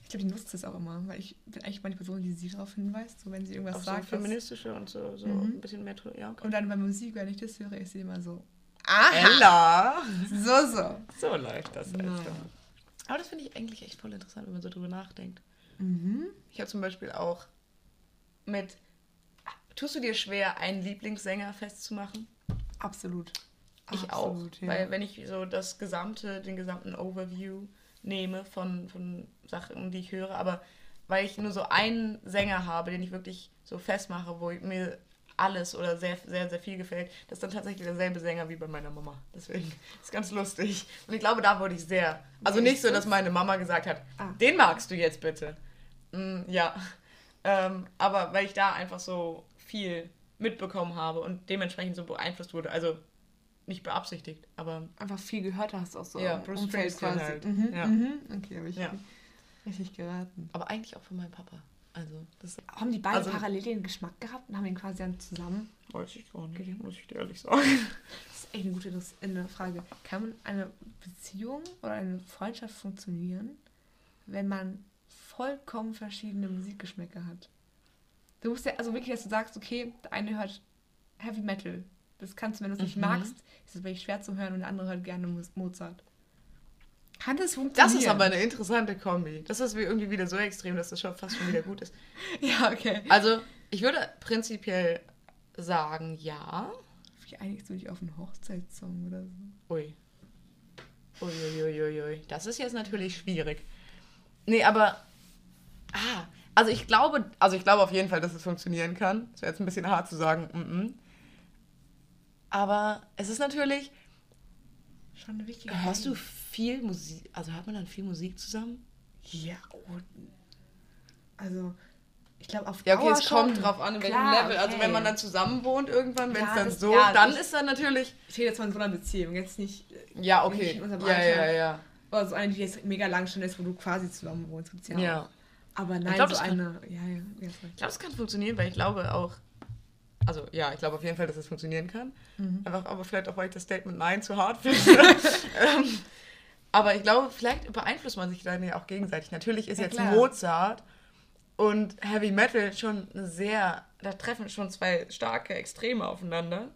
Ich glaube, die nutzt es auch immer, weil ich bin eigentlich mal die Person, die sie darauf hinweist, so wenn sie irgendwas Auch so sagt. was- feministische und so, so Mhm. ein bisschen mehr. Ja, okay. Und dann bei Musik, wenn ich das höre, ist sie immer so. Aha! Ella! So, so. So läuft das Naja. also. Aber das finde ich eigentlich echt voll interessant, wenn man so drüber nachdenkt. Mhm. Ich habe zum Beispiel auch mit. Tust du dir schwer, einen Lieblingssänger festzumachen? Absolut. Ich Absolut, auch. ja. Weil wenn ich so das gesamte, den gesamten Overview nehme von, von Sachen, die ich höre, aber weil ich nur so einen Sänger habe, den ich wirklich so festmache, wo mir alles oder sehr, sehr, sehr viel gefällt, das ist dann tatsächlich derselbe Sänger wie bei meiner Mama. Deswegen [laughs] ist ganz lustig. Und ich glaube, da wurde ich sehr. Also nicht so, das? dass meine Mama gesagt hat, Ah. den magst du jetzt bitte. Mm, ja. [laughs] Ähm, aber weil ich da einfach so viel mitbekommen habe und dementsprechend so beeinflusst wurde. Also nicht beabsichtigt, aber Einfach viel gehört hast auch so. Ja, Bruce Umfeld Springsteen halt. Mhm, Ja. mhm. Okay, habe ich Ja. richtig geraten. Aber eigentlich auch von meinem Papa. Also, das Haben die beiden Also- parallel den Geschmack gehabt und haben ihn quasi dann zusammen? weiß ich gar nicht, muss ich dir ehrlich sagen. Das ist echt eine gute eine Frage. Kann man eine Beziehung oder eine Freundschaft funktionieren, wenn man vollkommen verschiedene Musikgeschmäcker hat? Du musst ja, also wirklich, dass du sagst, okay, der eine hört Heavy Metal. Das kannst du, wenn du es nicht Mhm. magst, ist es wirklich schwer zu hören und der andere hört gerne Mozart. Kann das funktionieren? Das ist aber eine interessante Kombi. Das ist wie- irgendwie wieder so extrem, dass das schon fast schon wieder gut ist. [laughs] Ja, okay. Also, ich würde prinzipiell sagen, ja. Wie einigst du dich auf einen Hochzeitssong oder so? Ui. Uiuiuiui. Das ist jetzt natürlich schwierig. Nee, aber. Ah, also ich glaube, also ich glaube auf jeden Fall, dass es funktionieren kann. Es wäre jetzt ein bisschen hart zu sagen. Mm -mm. Aber es ist natürlich. Schon eine wichtige Hörst du Frage. viel Musik? Also hört man dann viel Musik zusammen? Ja, oh. Also, ich glaube, auf Ja, okay, Dauer es kommt schon. drauf an, in welchem Klar, Level. Also okay. wenn man dann zusammen wohnt irgendwann, wenn es Ja, dann das- so, ja, dann ich- ist dann natürlich. Ich rede jetzt von so einer Beziehung, jetzt nicht. äh, Ja, Nicht okay. in unserem Ja, ja, Alter. ja. Oder so eine, die jetzt mega lang schon ist, wo du quasi zusammen wohnst. Gibt's ja. Ja. Auch. Aber nein, glaub, so das kann- eine. Ja, ja, ja. Ich glaube, es kann funktionieren, weil ich glaube auch. Also ja, ich glaube auf jeden Fall, dass es funktionieren kann. Mhm. Einfach, aber vielleicht auch, weil ich das Statement Nein zu hart finde. [laughs] ähm, aber ich glaube, vielleicht beeinflusst man sich dann ja auch gegenseitig. Natürlich ist Ja, jetzt klar. Mozart und Heavy Metal schon eine sehr. Da treffen schon zwei starke Extreme aufeinander.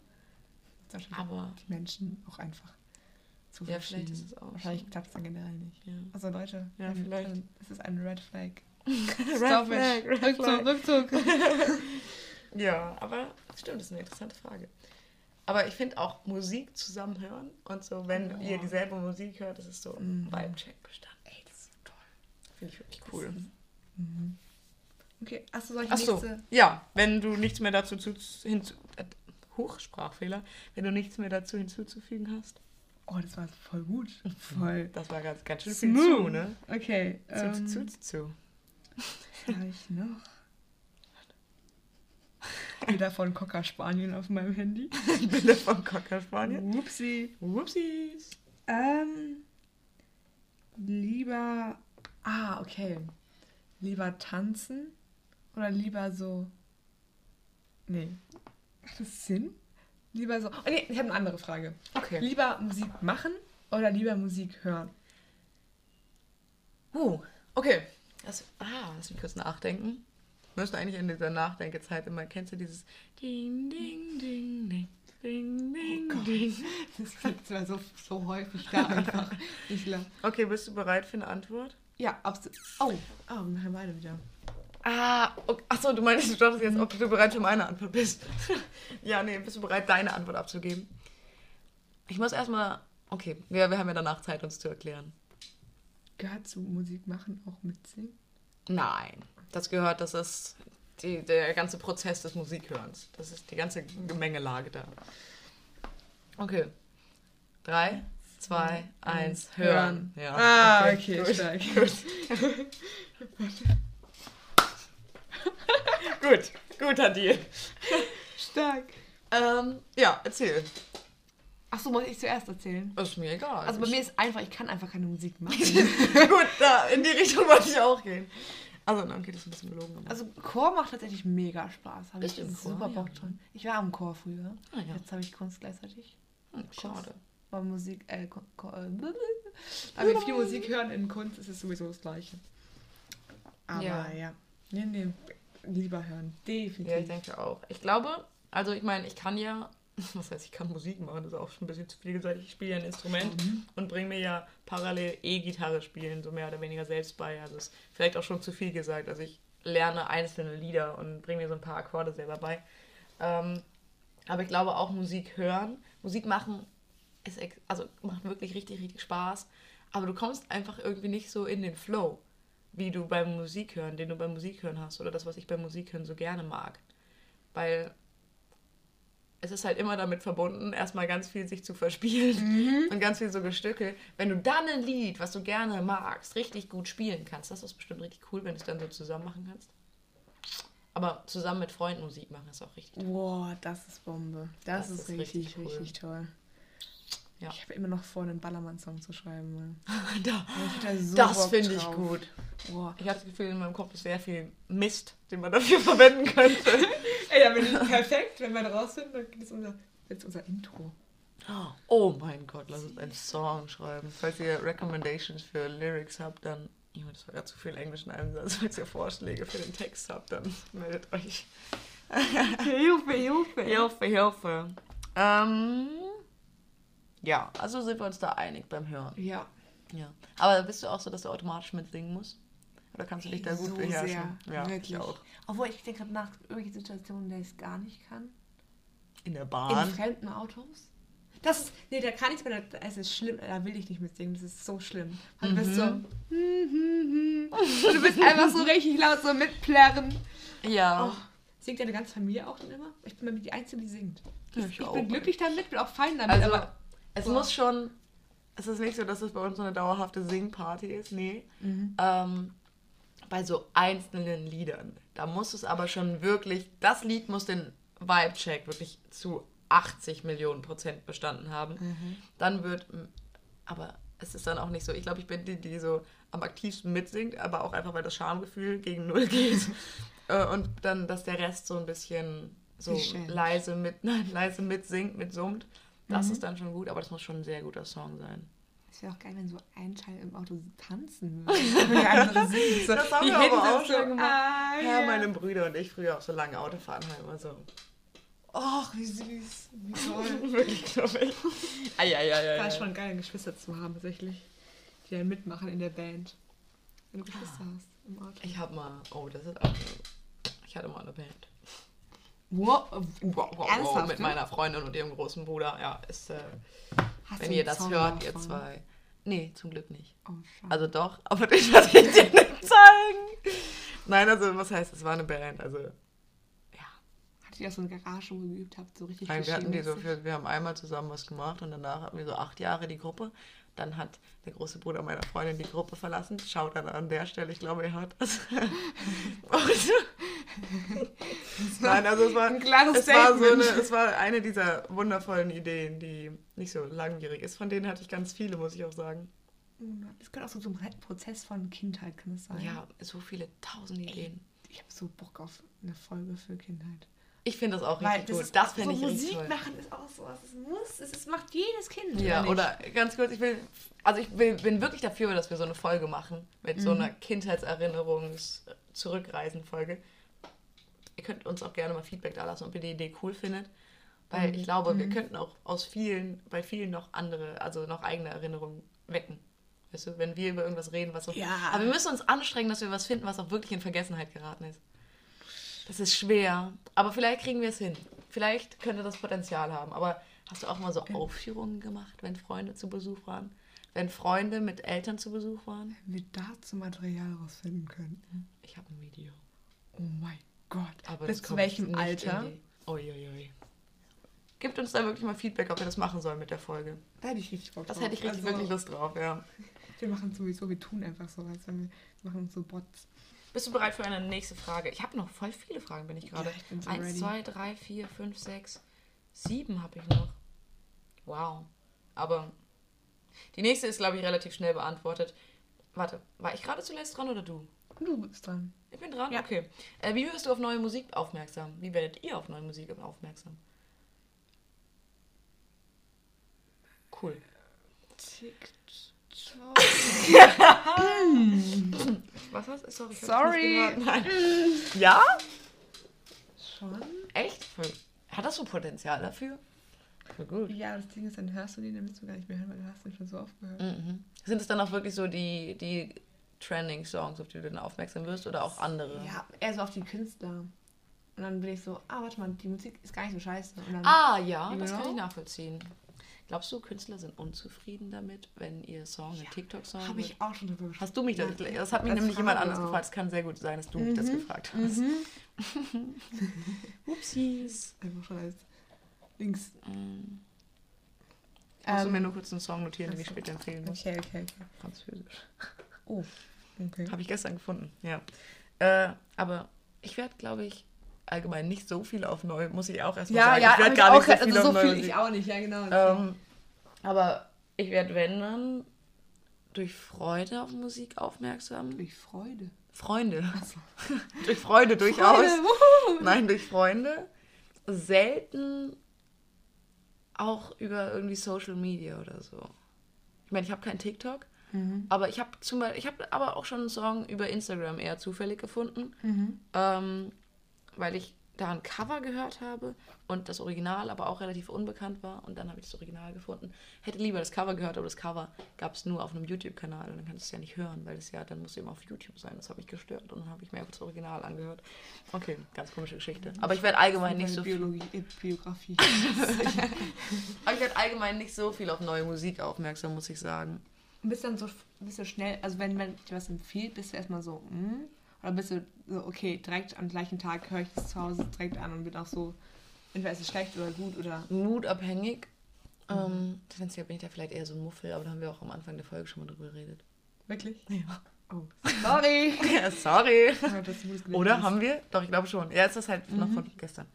Das Aber die Menschen auch einfach zu Ja, vielleicht ist es auch Wahrscheinlich klappt es dann generell nicht. Ja. Also Leute, Ja, wenn- vielleicht. es ist ein Red Flag. [laughs] Red Stop Flag, it. Red Rückzug, Flag. Rückzug. [laughs] Ja, aber stimmt, das ist eine interessante Frage. Aber ich finde auch Musik zusammen hören und so, wenn Oh. ihr dieselbe Musik hört, das ist so ein Mhm. Vibe-Check bestanden. Ey, das ist so toll. Finde ich wirklich cool. Mhm. Okay, hast du solche Achso, nächste... ja, wenn du nichts mehr dazu zu, hinzu, äh, Hochsprachfehler, wenn du nichts mehr dazu hinzuzufügen hast. Oh, das war voll gut. Voll. Das war ganz, ganz schön viel zu, ne? Okay. Zu, Ähm, zu, zu, zu. [laughs] was habe ich noch? Bilder von Cocker Spanien auf meinem Handy. [laughs] Bilder von Cocker Spanien. Whoopsie. Whoopsies. Ähm, lieber. Ah, okay. Lieber tanzen oder lieber so. Nee. Macht das Sinn? Lieber so. Oh, nee, ich habe eine andere Frage. Okay. Lieber Musik machen oder lieber Musik hören? Uh, okay. Das, ah, lass mich kurz nachdenken. Müsste eigentlich in dieser Nachdenkezeit immer, kennst du dieses Ding, Ding, Ding, Ding, Ding, Ding, Gott. Ding. [laughs] Das klingt zwar so, so häufig da einfach. Ich glaub. Okay, bist du bereit für eine Antwort? Ja, absolut. Oh, oh, wir machen beide wieder. Ah, okay. achso, du meinst, du dachtest jetzt, ob du bereit für meine Antwort bist. [laughs] ja, nee, bist du bereit, deine Antwort abzugeben? Ich muss erstmal. Okay, wir, wir haben ja danach Zeit, uns zu erklären. Gehört zu Musik machen auch mitsingen? Nein. Das gehört, das ist die, der ganze Prozess des Musikhörens. Das ist die ganze Gemengelage da. Okay. Drei, zwei, eins, hören. Ja, Ah, okay, gut. stark. [laughs] Gut, guter Deal. Stark. Ähm, ja, erzähl. Achso, muss ich zuerst erzählen? Ist mir egal. Also bei mir ist einfach, ich kann einfach keine Musik machen. [laughs] Gut, da, in die Richtung wollte ich auch gehen. Also, dann geht es ein bisschen gelogen. aber- Also Chor macht tatsächlich mega Spaß. Habe ich im Chor? super Bock Ja. drin. Ich war im Chor früher. Ah, ja. Jetzt habe ich Kunst gleichzeitig. Hm, schade. War Musik, äh, Ko- äh, [laughs] da wir viel Musik hören in Kunst, ist es sowieso das Gleiche. Aber Ja. ja. Nee, nee, lieber hören. Definitiv. Ja, ich denke auch. Ich glaube, also ich meine, ich kann ja, [laughs] was heißt, ich kann Musik machen, das ist auch schon ein bisschen zu viel gesagt. Ich spiele ja ein Instrument und bringe mir ja parallel E-Gitarre spielen, so mehr oder weniger selbst bei. Also ist vielleicht auch schon zu viel gesagt. Also ich lerne einzelne Lieder und bringe mir so ein paar Akkorde selber bei. Ähm, aber ich glaube auch Musik hören, Musik machen ist also macht wirklich richtig, richtig Spaß. Aber du kommst einfach irgendwie nicht so in den Flow, wie du beim Musik hören, den du beim Musik hören hast oder das, was ich beim Musik hören so gerne mag. Weil es ist halt immer damit verbunden, erstmal ganz viel sich zu verspielen und ganz viel so Gestücke. Wenn du dann ein Lied, was du gerne magst, richtig gut spielen kannst, das ist bestimmt richtig cool, wenn du es dann so zusammen machen kannst. Aber zusammen mit Freunden Musik machen ist auch richtig. Boah, das ist Bombe. Das, Das ist, ist richtig, richtig richtig, cool. toll. Ja. Ich habe immer noch vor, einen Ballermann-Song zu schreiben. [laughs] Da, Ich hätte so das finde ich gut. Boah. Ich habe das Gefühl, in meinem Kopf ist sehr viel Mist, den man dafür [laughs] verwenden könnte. [laughs] Ey, aber das ist perfekt, wenn wir da raus sind, dann geht es unser, jetzt unser Intro. Oh mein Gott, lass uns einen Song schreiben. Falls ihr Recommendations für Lyrics habt, dann. Ja, das war ja zu viel englischen Einsatz. Falls ihr Vorschläge für den Text habt, dann meldet euch. Hilfe, Hilfe. Hilfe, Hilfe. Ähm, ja, also sind wir uns da einig beim Hören. Ja, Ja. Aber bist du auch so, dass du automatisch mitsingen musst? Oder kannst du dich da gut so beherrschen? sehr. ja, wirklich. ich auch. Obwohl, ich denke gerade nach irgendwelche Situationen, in der ich es gar nicht kann. In der In Bahn. fremden Autos. Das ist, nee, da kann ich es, es ist schlimm, da will ich nicht mitsingen, das ist so schlimm. Du bist so, Mhm. und du bist einfach so richtig laut, so mitplärren. Ja. Oh, singt deine ganze Familie auch dann immer? Ich bin nämlich die Einzige, die singt. Ja, Ich, ich ich auch. bin glücklich damit, bin auch fein damit, Also, aber es Boah. muss schon. Es ist nicht so, dass es bei uns so eine dauerhafte Singparty ist. Nee. Mhm. Ähm, bei so einzelnen Liedern. Da muss es aber schon wirklich. Das Lied muss den Vibe-Check wirklich zu 80 Millionen Prozent bestanden haben. Mhm. Dann wird. Aber es ist dann auch nicht so. Ich glaube, ich bin die, die so am aktivsten mitsingt, aber auch einfach, weil das Schamgefühl gegen Null [laughs] geht. Äh, Und dann, dass der Rest so ein bisschen so leise mit, [laughs] nein, leise mitsingt, mitsummt. Das Mhm. ist dann schon gut, aber das muss schon ein sehr guter Song sein. es wäre auch geil, wenn so ein Teil im Auto tanzen würde. So, [laughs] Das haben wir aber auch so, schon gemacht. Ah, Ja, ja. meine Brüder und ich früher auch so lange Autofahren haben immer so. Och, wie süß. Wie [laughs] toll. Wirklich, glaube ich. Eieieiei. Ist schon geil, Geschwister zu haben, tatsächlich. Die dann mitmachen in der Band. Wenn du Geschwister hast im Auto. Ich hab mal. Oh, das ist auch. Ich hatte mal eine Band. Wow, Wow, wow, Ernsthaft, mit ne? meiner Freundin und ihrem großen Bruder. Ja, ist. Äh, wenn ihr das Song hört, ihr davon? zwei. Nee, zum Glück nicht. Oh. Also doch, aber [laughs] den werde ich dir nicht zeigen. Nein, also was heißt, es war eine Band. Also, ja. Hattet ihr auch so eine Garage, wo ihr geübt habt, so richtig Nein, wir hatten die so für, wir haben einmal zusammen was gemacht und danach hatten wir so acht Jahre die Gruppe. Dann hat der große Bruder meiner Freundin die Gruppe verlassen. Schaut dann an der Stelle, ich glaube, er hat das. [laughs] Nein, also es war, Ein klares es war so eine, es war eine dieser wundervollen Ideen, die nicht so langwierig ist. Von denen hatte ich ganz viele, muss ich auch sagen. Das gehört auch so zum Prozess von Kindheit, kann es sein? Ja, so viele tausend Ideen. Ich habe so Bock auf eine Folge für Kindheit. Ich finde das auch Weil richtig das gut. ist Das finde so ich Musik toll. machen ist auch sowas. Es muss, es, es macht jedes Kind. Ja, nicht? oder ganz kurz, ich will, also ich will, bin wirklich dafür, dass wir so eine Folge machen mit Mhm. so einer Kindheitserinnerungs-Zurückreisen-Folge. Ihr könnt uns auch gerne mal Feedback da lassen, ob ihr die Idee cool findet. Weil Mhm. ich glaube, wir könnten auch aus vielen, bei vielen noch andere, also noch eigene Erinnerungen wecken. Weißt du, wenn wir über irgendwas reden, was so. Ja. Aber wir müssen uns anstrengen, dass wir was finden, was auch wirklich in Vergessenheit geraten ist. Das ist schwer. Aber vielleicht kriegen wir es hin. Vielleicht könnte das Potenzial haben. Aber hast du auch mal so Aufführungen gemacht, wenn Freunde zu Besuch waren? Wenn Freunde mit Eltern zu Besuch waren? Wenn wir dazu Material rausfinden könnten. Ich habe ein Video. Oh mein Gott. Aber Bis das zu welchem Alter? Uiuiui. Gibt uns da wirklich mal Feedback, ob wir das machen sollen mit der Folge. Da hätte ich richtig Bock Das drauf. hätte ich richtig Also, wirklich Lust drauf, ja. Wir machen sowieso, wir tun einfach sowas. Wenn wir machen so Bots. Bist du bereit für eine nächste Frage? Ich habe noch voll viele Fragen, bin ich gerade. Ja, ich bin so Eins, ready. zwei, drei, vier, fünf, sechs, sieben habe ich noch. Wow. Aber die nächste ist, glaube ich, relativ schnell beantwortet. Warte, war ich gerade zuletzt dran oder du? Du bist dran. Ich bin dran? Ja. Okay. Äh, wie wirst du auf neue Musik aufmerksam? Wie werdet ihr auf neue Musik aufmerksam? Cool. TikTok. [laughs] Was hast du? Sorry. Sorry. Nein. [laughs] Ja? Schon? Echt? Hat das so Potenzial dafür? Voll gut. Ja, das Ding ist, dann hörst du den, dann willst du gar nicht mehr hören, weil du hast den schon so oft gehört. Mhm. Sind es dann auch wirklich so die, die Trending-Songs, auf die du dann aufmerksam wirst oder auch andere? Ja, eher so auf die Künstler. Und dann bin ich so, ah, warte mal, die Musik ist gar nicht so scheiße. Dann, Ah, ja, das kann know? ich nachvollziehen. Glaubst du, Künstler sind unzufrieden damit, wenn ihr Song ein TikTok-Song habe ich auch schon drüber gesprochen. Hast du mich das? Ja, Das hat mich nämlich jemand auch. gefragt. Es kann sehr gut sein, dass du mich das gefragt hast. Mhm. [laughs] Upsis. Einfach als Links. Mm. Musst du Ähm, mir nur kurz einen Song notieren, den ich später empfehlen muss. Okay, okay, okay. Französisch. Oh, okay. Habe ich gestern gefunden, ja. Äh, aber ich werde, glaube ich, allgemein nicht so viel auf neu, muss ich auch erstmal Ja, sagen. ja, ich werde gar auch nicht so grad- viel also so viel ich auch nicht, ja genau. Ähm, aber ich werde, wenn dann, durch Freude auf Musik aufmerksam. Durch Freude. Freunde. Achso. [laughs] durch Freude durchaus. Freude. Nein, durch Freunde. Selten auch über irgendwie Social Media oder so. Ich meine, ich habe kein TikTok, Mhm. aber ich habe zum Beispiel, ich habe aber auch schon einen Song über Instagram eher zufällig gefunden, Mhm. ähm, weil ich da ein Cover gehört habe und das Original aber auch relativ unbekannt war und dann habe ich das Original gefunden. Hätte lieber das Cover gehört, aber das Cover gab es nur auf einem YouTube-Kanal und dann kannst du es ja nicht hören, weil es ja, dann muss es eben auf YouTube sein. Das hat mich gestört und dann habe ich mir einfach das Original angehört. Okay, ganz komische Geschichte. Aber ich werde allgemein nicht so viel, Biologie, äh, Biografie. [laughs] aber ich werde allgemein nicht so viel auf neue Musik aufmerksam, muss ich sagen. Und bist dann so bist du schnell, also wenn man dir was empfiehlt, bist du erstmal so, hm? Oder bist du so, okay, direkt am gleichen Tag höre ich das zu Hause direkt an und bin auch so, entweder ist es schlecht oder gut oder. Mutabhängig. Ähm, tendenziell bin ich da vielleicht eher so ein Muffel, aber da haben wir auch am Anfang der Folge schon mal drüber geredet. Wirklich? Ja. Oh. Sorry! [laughs] Ja, sorry. [laughs] Oder haben wir? Doch, ich glaube schon. Ja, ist das halt noch von gestern.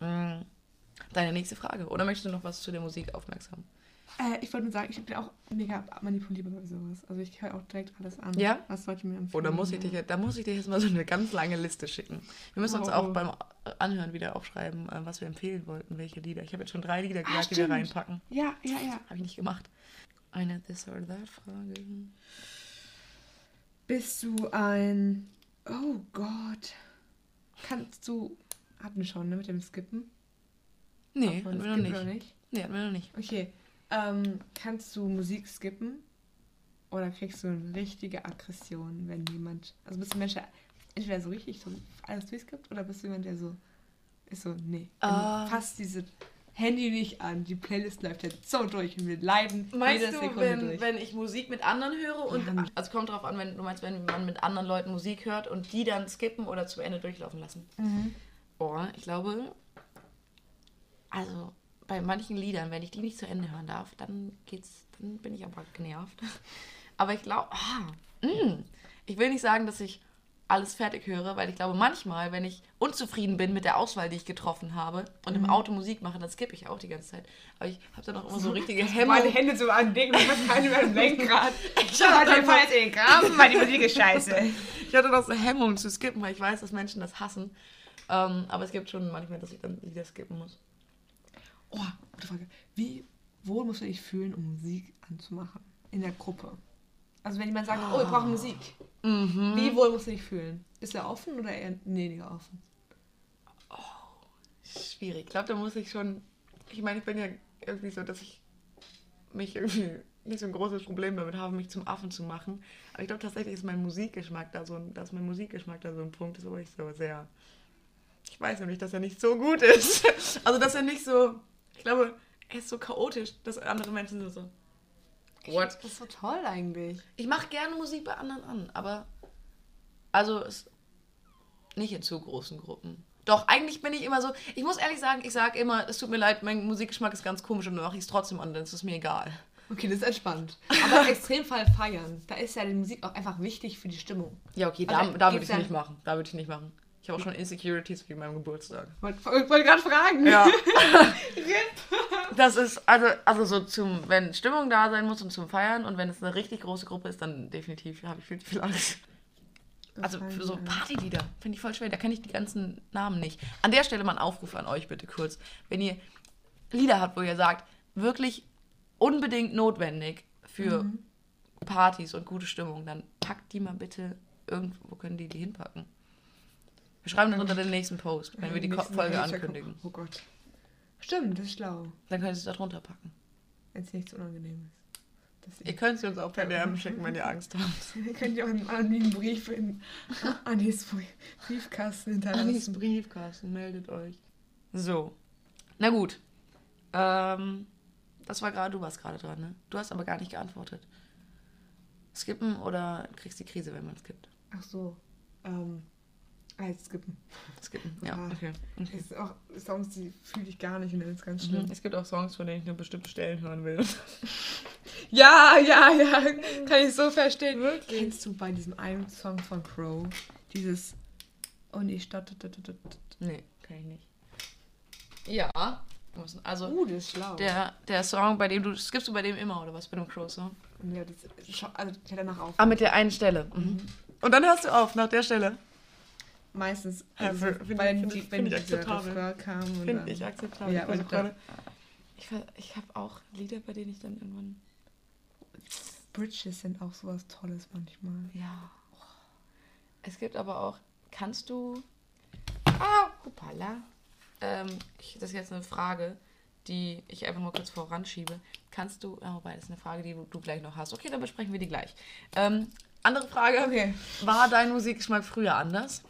Mm, Deine nächste Frage. Oder möchtest du noch was zu der Musik aufmerksam? Äh, ich wollte nur sagen, ich bin auch mega manipulierbar bei sowas. Also ich höre auch direkt alles an. Ja? Was sollte mir empfehlen? Oder muss ich dich, da muss ich dir jetzt mal so eine ganz lange Liste schicken. Wir müssen uns Oh. auch beim Anhören wieder aufschreiben, äh, was wir empfehlen wollten, welche Lieder. Ich habe jetzt schon drei Lieder gesagt, die wir reinpacken. Ja, ja, ja. Habe ich nicht gemacht. Eine This or That Frage. Bist du ein. Oh Gott. Kannst du. Hatten wir schon, ne? Mit dem Skippen? Nee, hatten wir noch nicht. Nicht? Nee, hatten wir noch nicht. Okay. Ähm, kannst du Musik skippen? Oder kriegst du eine richtige Aggression, wenn jemand. Also bist du ein Mensch, der entweder so richtig so alles durchskippt oder bist du jemand, der so ist so, nee. Ah. Fass diese Handy nicht an, die Playlist läuft jetzt so durch und wir leiden Meinst jede du, Sekunde wenn, durch. wenn ich Musik mit anderen höre und Ja. also kommt drauf an, wenn du meinst, wenn man mit anderen Leuten Musik hört und die dann skippen oder zu Ende durchlaufen lassen? Mhm. Boah, ich glaube, also bei manchen Liedern, wenn ich die nicht zu Ende hören darf, dann geht's, dann bin ich aber genervt. [laughs] Aber ich glaube, ah, mm, ich will nicht sagen, dass ich alles fertig höre, weil ich glaube, manchmal, wenn ich unzufrieden bin mit der Auswahl, die ich getroffen habe und im Auto Musik mache, dann skippe ich auch die ganze Zeit. Aber ich habe dann auch immer so [laughs] richtige Hemmung. Meine Hände so an Ding, hast keine mehr [laughs] im Lenkrad. Ich hab dann so- in den Graben, weil die Musik ist scheiße. Ich hatte noch so Hemmungen zu skippen, weil ich weiß, dass Menschen das hassen. Ähm, aber es gibt schon manchmal, dass ich dann wieder skippen muss. Oh, gute Frage. Wie wohl musst du dich fühlen, um Musik anzumachen? In der Gruppe. Also wenn jemand sagt, oh, wir brauchen Musik. Mhm. Wie wohl musst du dich fühlen? Bist du offen oder eher weniger offen? Schwierig. Ich glaube, da muss ich schon. Ich meine, ich bin ja irgendwie so, dass ich mich irgendwie nicht so ein großes Problem damit habe, mich zum Affen zu machen. Aber ich glaube tatsächlich ist mein Musikgeschmack da so ein, dass mein Musikgeschmack da so ein Punkt ist, wo ich so sehr. Ich weiß nämlich, dass er nicht so gut ist. [laughs] Also dass er nicht so. Ich glaube, er ist so chaotisch, dass andere Menschen sind so. What? Das ist so toll eigentlich. Ich mache gerne Musik bei anderen an, aber also es, nicht in zu großen Gruppen. Doch, eigentlich bin ich immer so, ich muss ehrlich sagen, ich sage immer, es tut mir leid, mein Musikgeschmack ist ganz komisch und dann mache ich es trotzdem an, dann ist es mir egal. Okay, das ist entspannt. Aber im Extremfall feiern. Da ist ja die Musik auch einfach wichtig für die Stimmung. Ja, okay, da, Also, da würde gibt's ich ja- nicht machen. Da würde ich nicht machen. Ich habe auch schon Insecurities wegen meinem Geburtstag. Wollte wollte gerade fragen. Ja. [laughs] das ist, also, also so zum, wenn Stimmung da sein muss und zum Feiern und wenn es eine richtig große Gruppe ist, dann definitiv habe ich viel, viel Angst. Also für so Partylieder finde ich voll schwer. Da kenne ich die ganzen Namen nicht. An der Stelle mal ein Aufruf an euch bitte kurz. Wenn ihr Lieder habt, wo ihr sagt, wirklich unbedingt notwendig für Partys und gute Stimmung, dann packt die mal bitte irgendwo, wo können die die hinpacken? Wir schreiben das unter den nächsten Post, wenn wir die Ko- Folge ankündigen. Oh Gott. Stimmt, das ist schlau. Dann könnt ihr es da drunter packen. Wenn es nicht so unangenehm ist. Ihr könnt sie uns auch per DM schicken, wenn ihr Angst habt. [laughs] Ihr könnt ja auch einen anonymen Brief in Anis Briefkasten hinterlassen. Briefkasten, meldet euch. So. Na gut. Ähm, das war gerade, du warst gerade dran, ne? Du hast aber gar nicht geantwortet. Skippen oder kriegst die Krise, wenn man skippt? Ach so. Ähm, jetzt skippen. Skippen, ja, Ah. okay. okay. Es ist auch Songs, die fühle ich gar nicht und das ist ganz schlimm. Mhm. Es gibt auch Songs, von denen ich nur bestimmte Stellen hören will. [laughs] Ja, ja, ja. Kann ich so verstehen. Wirklich? Kennst du bei diesem einen Song von Crow dieses Und ich statt. Nee, kann ich nicht. Ja. Also, Uh, das ist schlau. der, der Song, bei dem du, skippst du bei dem immer, oder was, bei dem Crow-Song? ja, das also ich danach auf. Ah, mit der einen Stelle. Mhm. Und dann hörst du auf, nach der Stelle. Meistens, also, find weil die, find ich- wenn ich akzeptabel. Refrain kam. Finde ich akzeptabel. Ja, gerade- ich, ich habe auch Lieder, bei denen ich dann irgendwann. Bridges sind auch sowas Tolles manchmal. Ja. Es gibt aber auch. Kannst du. Ah, hoppala. Ähm, ich, das ist jetzt eine Frage, die ich einfach mal kurz voranschiebe. Kannst du. Ah, wobei, das ist eine Frage, die du, du gleich noch hast. Okay, dann besprechen wir die gleich. Ähm, andere Frage. Okay. War dein Musikgeschmack früher anders?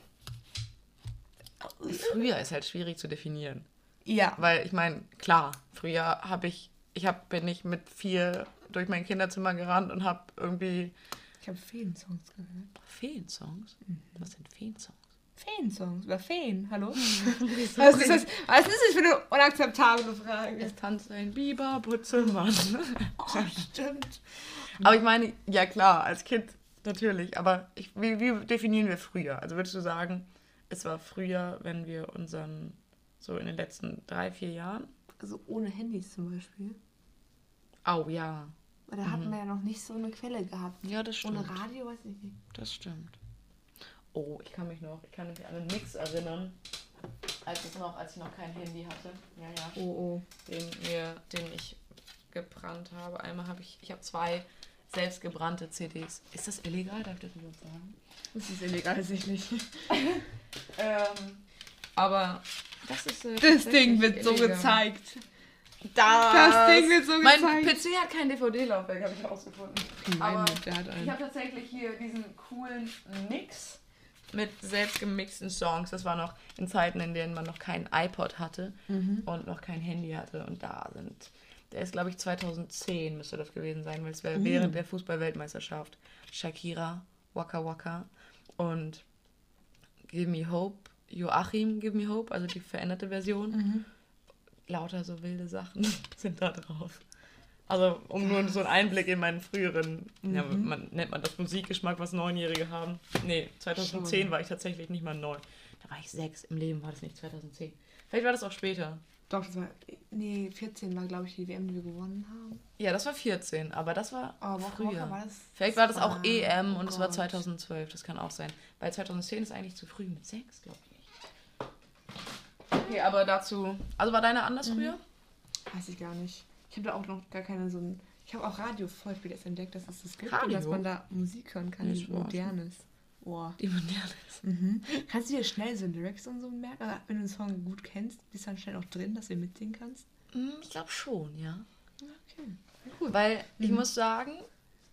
Früher ist halt schwierig zu definieren. Ja. Weil ich meine, klar, früher habe ich, ich hab, bin ich mit vier durch mein Kinderzimmer gerannt und habe irgendwie Ich habe Feen-Songs gehört. Feensongs. Was sind Feensongs? Feen-Songs oder Feen, hallo? [laughs] was, ist das, was ist das für eine unakzeptable Frage? Es tanzt ein Biber, Butzelmann. [laughs] Oh, stimmt. aber ich meine, ja klar, als Kind natürlich. Aber ich, wie, wie definieren wir früher? Also würdest du sagen, es war früher, wenn wir unseren, so in den letzten drei, vier Jahren? Also ohne Handys zum Beispiel. Oh ja. Weil da hatten wir ja noch nicht so eine Quelle gehabt. Ja, das stimmt. Ohne Radio weiß ich nicht. Das stimmt. Oh, ich kann mich noch, ich kann mich an Mix erinnern, als es noch, als ich noch kein Handy hatte. Ja, ja. Oh, oh. Den mir, den ich gebrannt habe. Einmal habe ich, ich habe zwei selbstgebrannte CDs. Ist das illegal? Darf ich das überhaupt sagen? Das ist illegal tatsächlich. [laughs] Ähm, aber das ist. Äh, Das Ding wird so illegal. gezeigt. Das, Das Ding wird so Mein gezeigt. PC hat kein DVD-Laufwerk, habe ich herausgefunden. Mein, Aber der hat Ich einen. habe tatsächlich hier diesen coolen Mix mit selbst gemixten Songs. Das war noch in Zeiten, in denen man noch kein iPod hatte und noch kein Handy hatte. Und da sind, der ist glaube ich 2010 müsste das gewesen sein, weil es wäre während der Fußball-Weltmeisterschaft. Shakira, Waka Waka und Give Me Hope, Joachim Give Me Hope, also die veränderte Version. Lauter so wilde Sachen [laughs] sind da drauf. Also, um nur so einen Einblick in meinen früheren, ja, man, nennt man das Musikgeschmack, was Neunjährige haben. Nee, 2010 Schon. war ich tatsächlich nicht mal neun. Da war ich sechs. Im Leben war das nicht 2010. Vielleicht war das auch später. Doch, das war. Nee, 14 war, glaube ich, die WM, die wir gewonnen haben. Ja, das war 14, aber das war Waka früher. War das. Vielleicht war das auch Ah, EM oh und es war Gott. 2012. Das kann auch sein. Weil 2010 ist eigentlich zu früh mit sechs, glaube ich. Okay, aber dazu. Also war deine anders früher? Weiß ich gar nicht. Ich habe da auch noch gar keine so ein. Ich habe auch Radio voll spät erst entdeckt, dass es das gibt Radio? und dass man da Musik hören kann, die modern ist. Oh. die moderne ist. Mhm. Kannst du dir schnell so Lyrics und so merken? Also, wenn du einen Song gut kennst, bist du dann schnell auch drin, dass du mitsingen kannst? Hm, Ich glaube schon, ja. Okay. Cool. Weil ich muss sagen,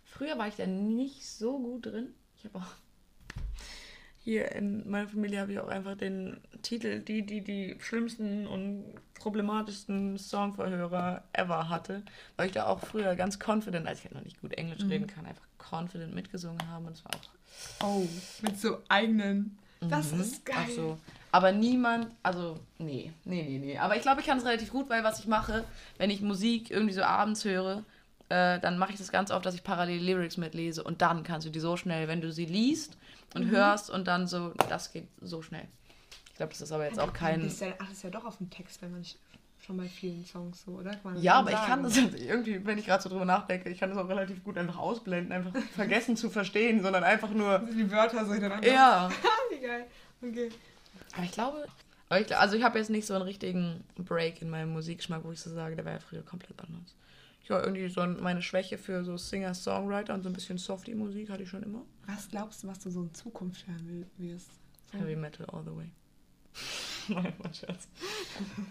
früher war ich da nicht so gut drin. Ich habe auch [laughs] hier in meiner Familie habe ich auch einfach den Titel, die, die die schlimmsten und problematischsten Songverhörer ever hatte, weil ich da auch früher ganz confident, als ich halt noch nicht gut Englisch reden kann, einfach confident mitgesungen habe und es war auch Oh, mit so eigenen. Das Mhm. ist geil. Ach so. Aber niemand, also, nee, nee, nee, nee. Aber ich glaube, ich kann es relativ gut, weil was ich mache, wenn ich Musik irgendwie so abends höre, äh, dann mache ich das ganz oft, dass ich parallel Lyrics mitlese und dann kannst du die so schnell, wenn du sie liest und Mhm. hörst und dann so, das geht so schnell. Ich glaube, das ist aber jetzt auch kein. Ist ja, ach, das ist ja doch auf dem Text, wenn man nicht schon bei vielen Songs so, oder? Ja, aber ich kann das sagen. irgendwie, wenn ich gerade so drüber nachdenke, ich kann das auch relativ gut einfach ausblenden, einfach [laughs] vergessen zu verstehen, sondern einfach nur. Die Wörter so hintereinander. Ja. [laughs] Wie geil. Okay. Aber ich glaube, aber ich, also ich habe jetzt nicht so einen richtigen Break in meinem Musikgeschmack, wo ich so sage, der war ja früher komplett anders. Ich war irgendwie so ein- meine Schwäche für so Singer-Songwriter und so ein bisschen Softie-Musik hatte ich schon immer. Was glaubst du, was du so in Zukunft hören wirst? So. Heavy Metal all the way. Nein, mein Scherz.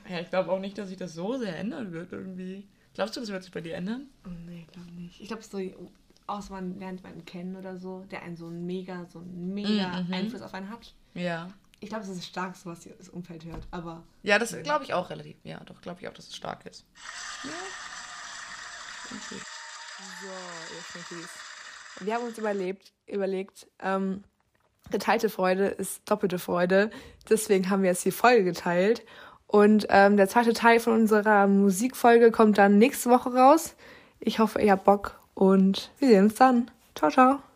Ja, ich glaube auch nicht, dass sich das so sehr ändern wird irgendwie. Glaubst du, das wird sich bei dir ändern? Oh, nee, ich glaube nicht. Ich glaube, so außer man lernt jemanden kennen oder so, der einen so einen mega, so einen mega Mhm. Einfluss auf einen hat. Ja. Ich glaube, es ist stark, so was das Umfeld hört. Aber Ja, das glaube ich auch relativ. Ja, doch, glaube ich auch, dass es stark ist. Ja. Okay. So, ihr Schnuckis. Wir haben uns überlebt, überlegt, ähm, geteilte Freude ist doppelte Freude. Deswegen haben wir jetzt die Folge geteilt. Und ähm, der zweite Teil von unserer Musikfolge kommt dann nächste Woche raus. Ich hoffe, ihr habt Bock und wir sehen uns dann. Ciao, ciao.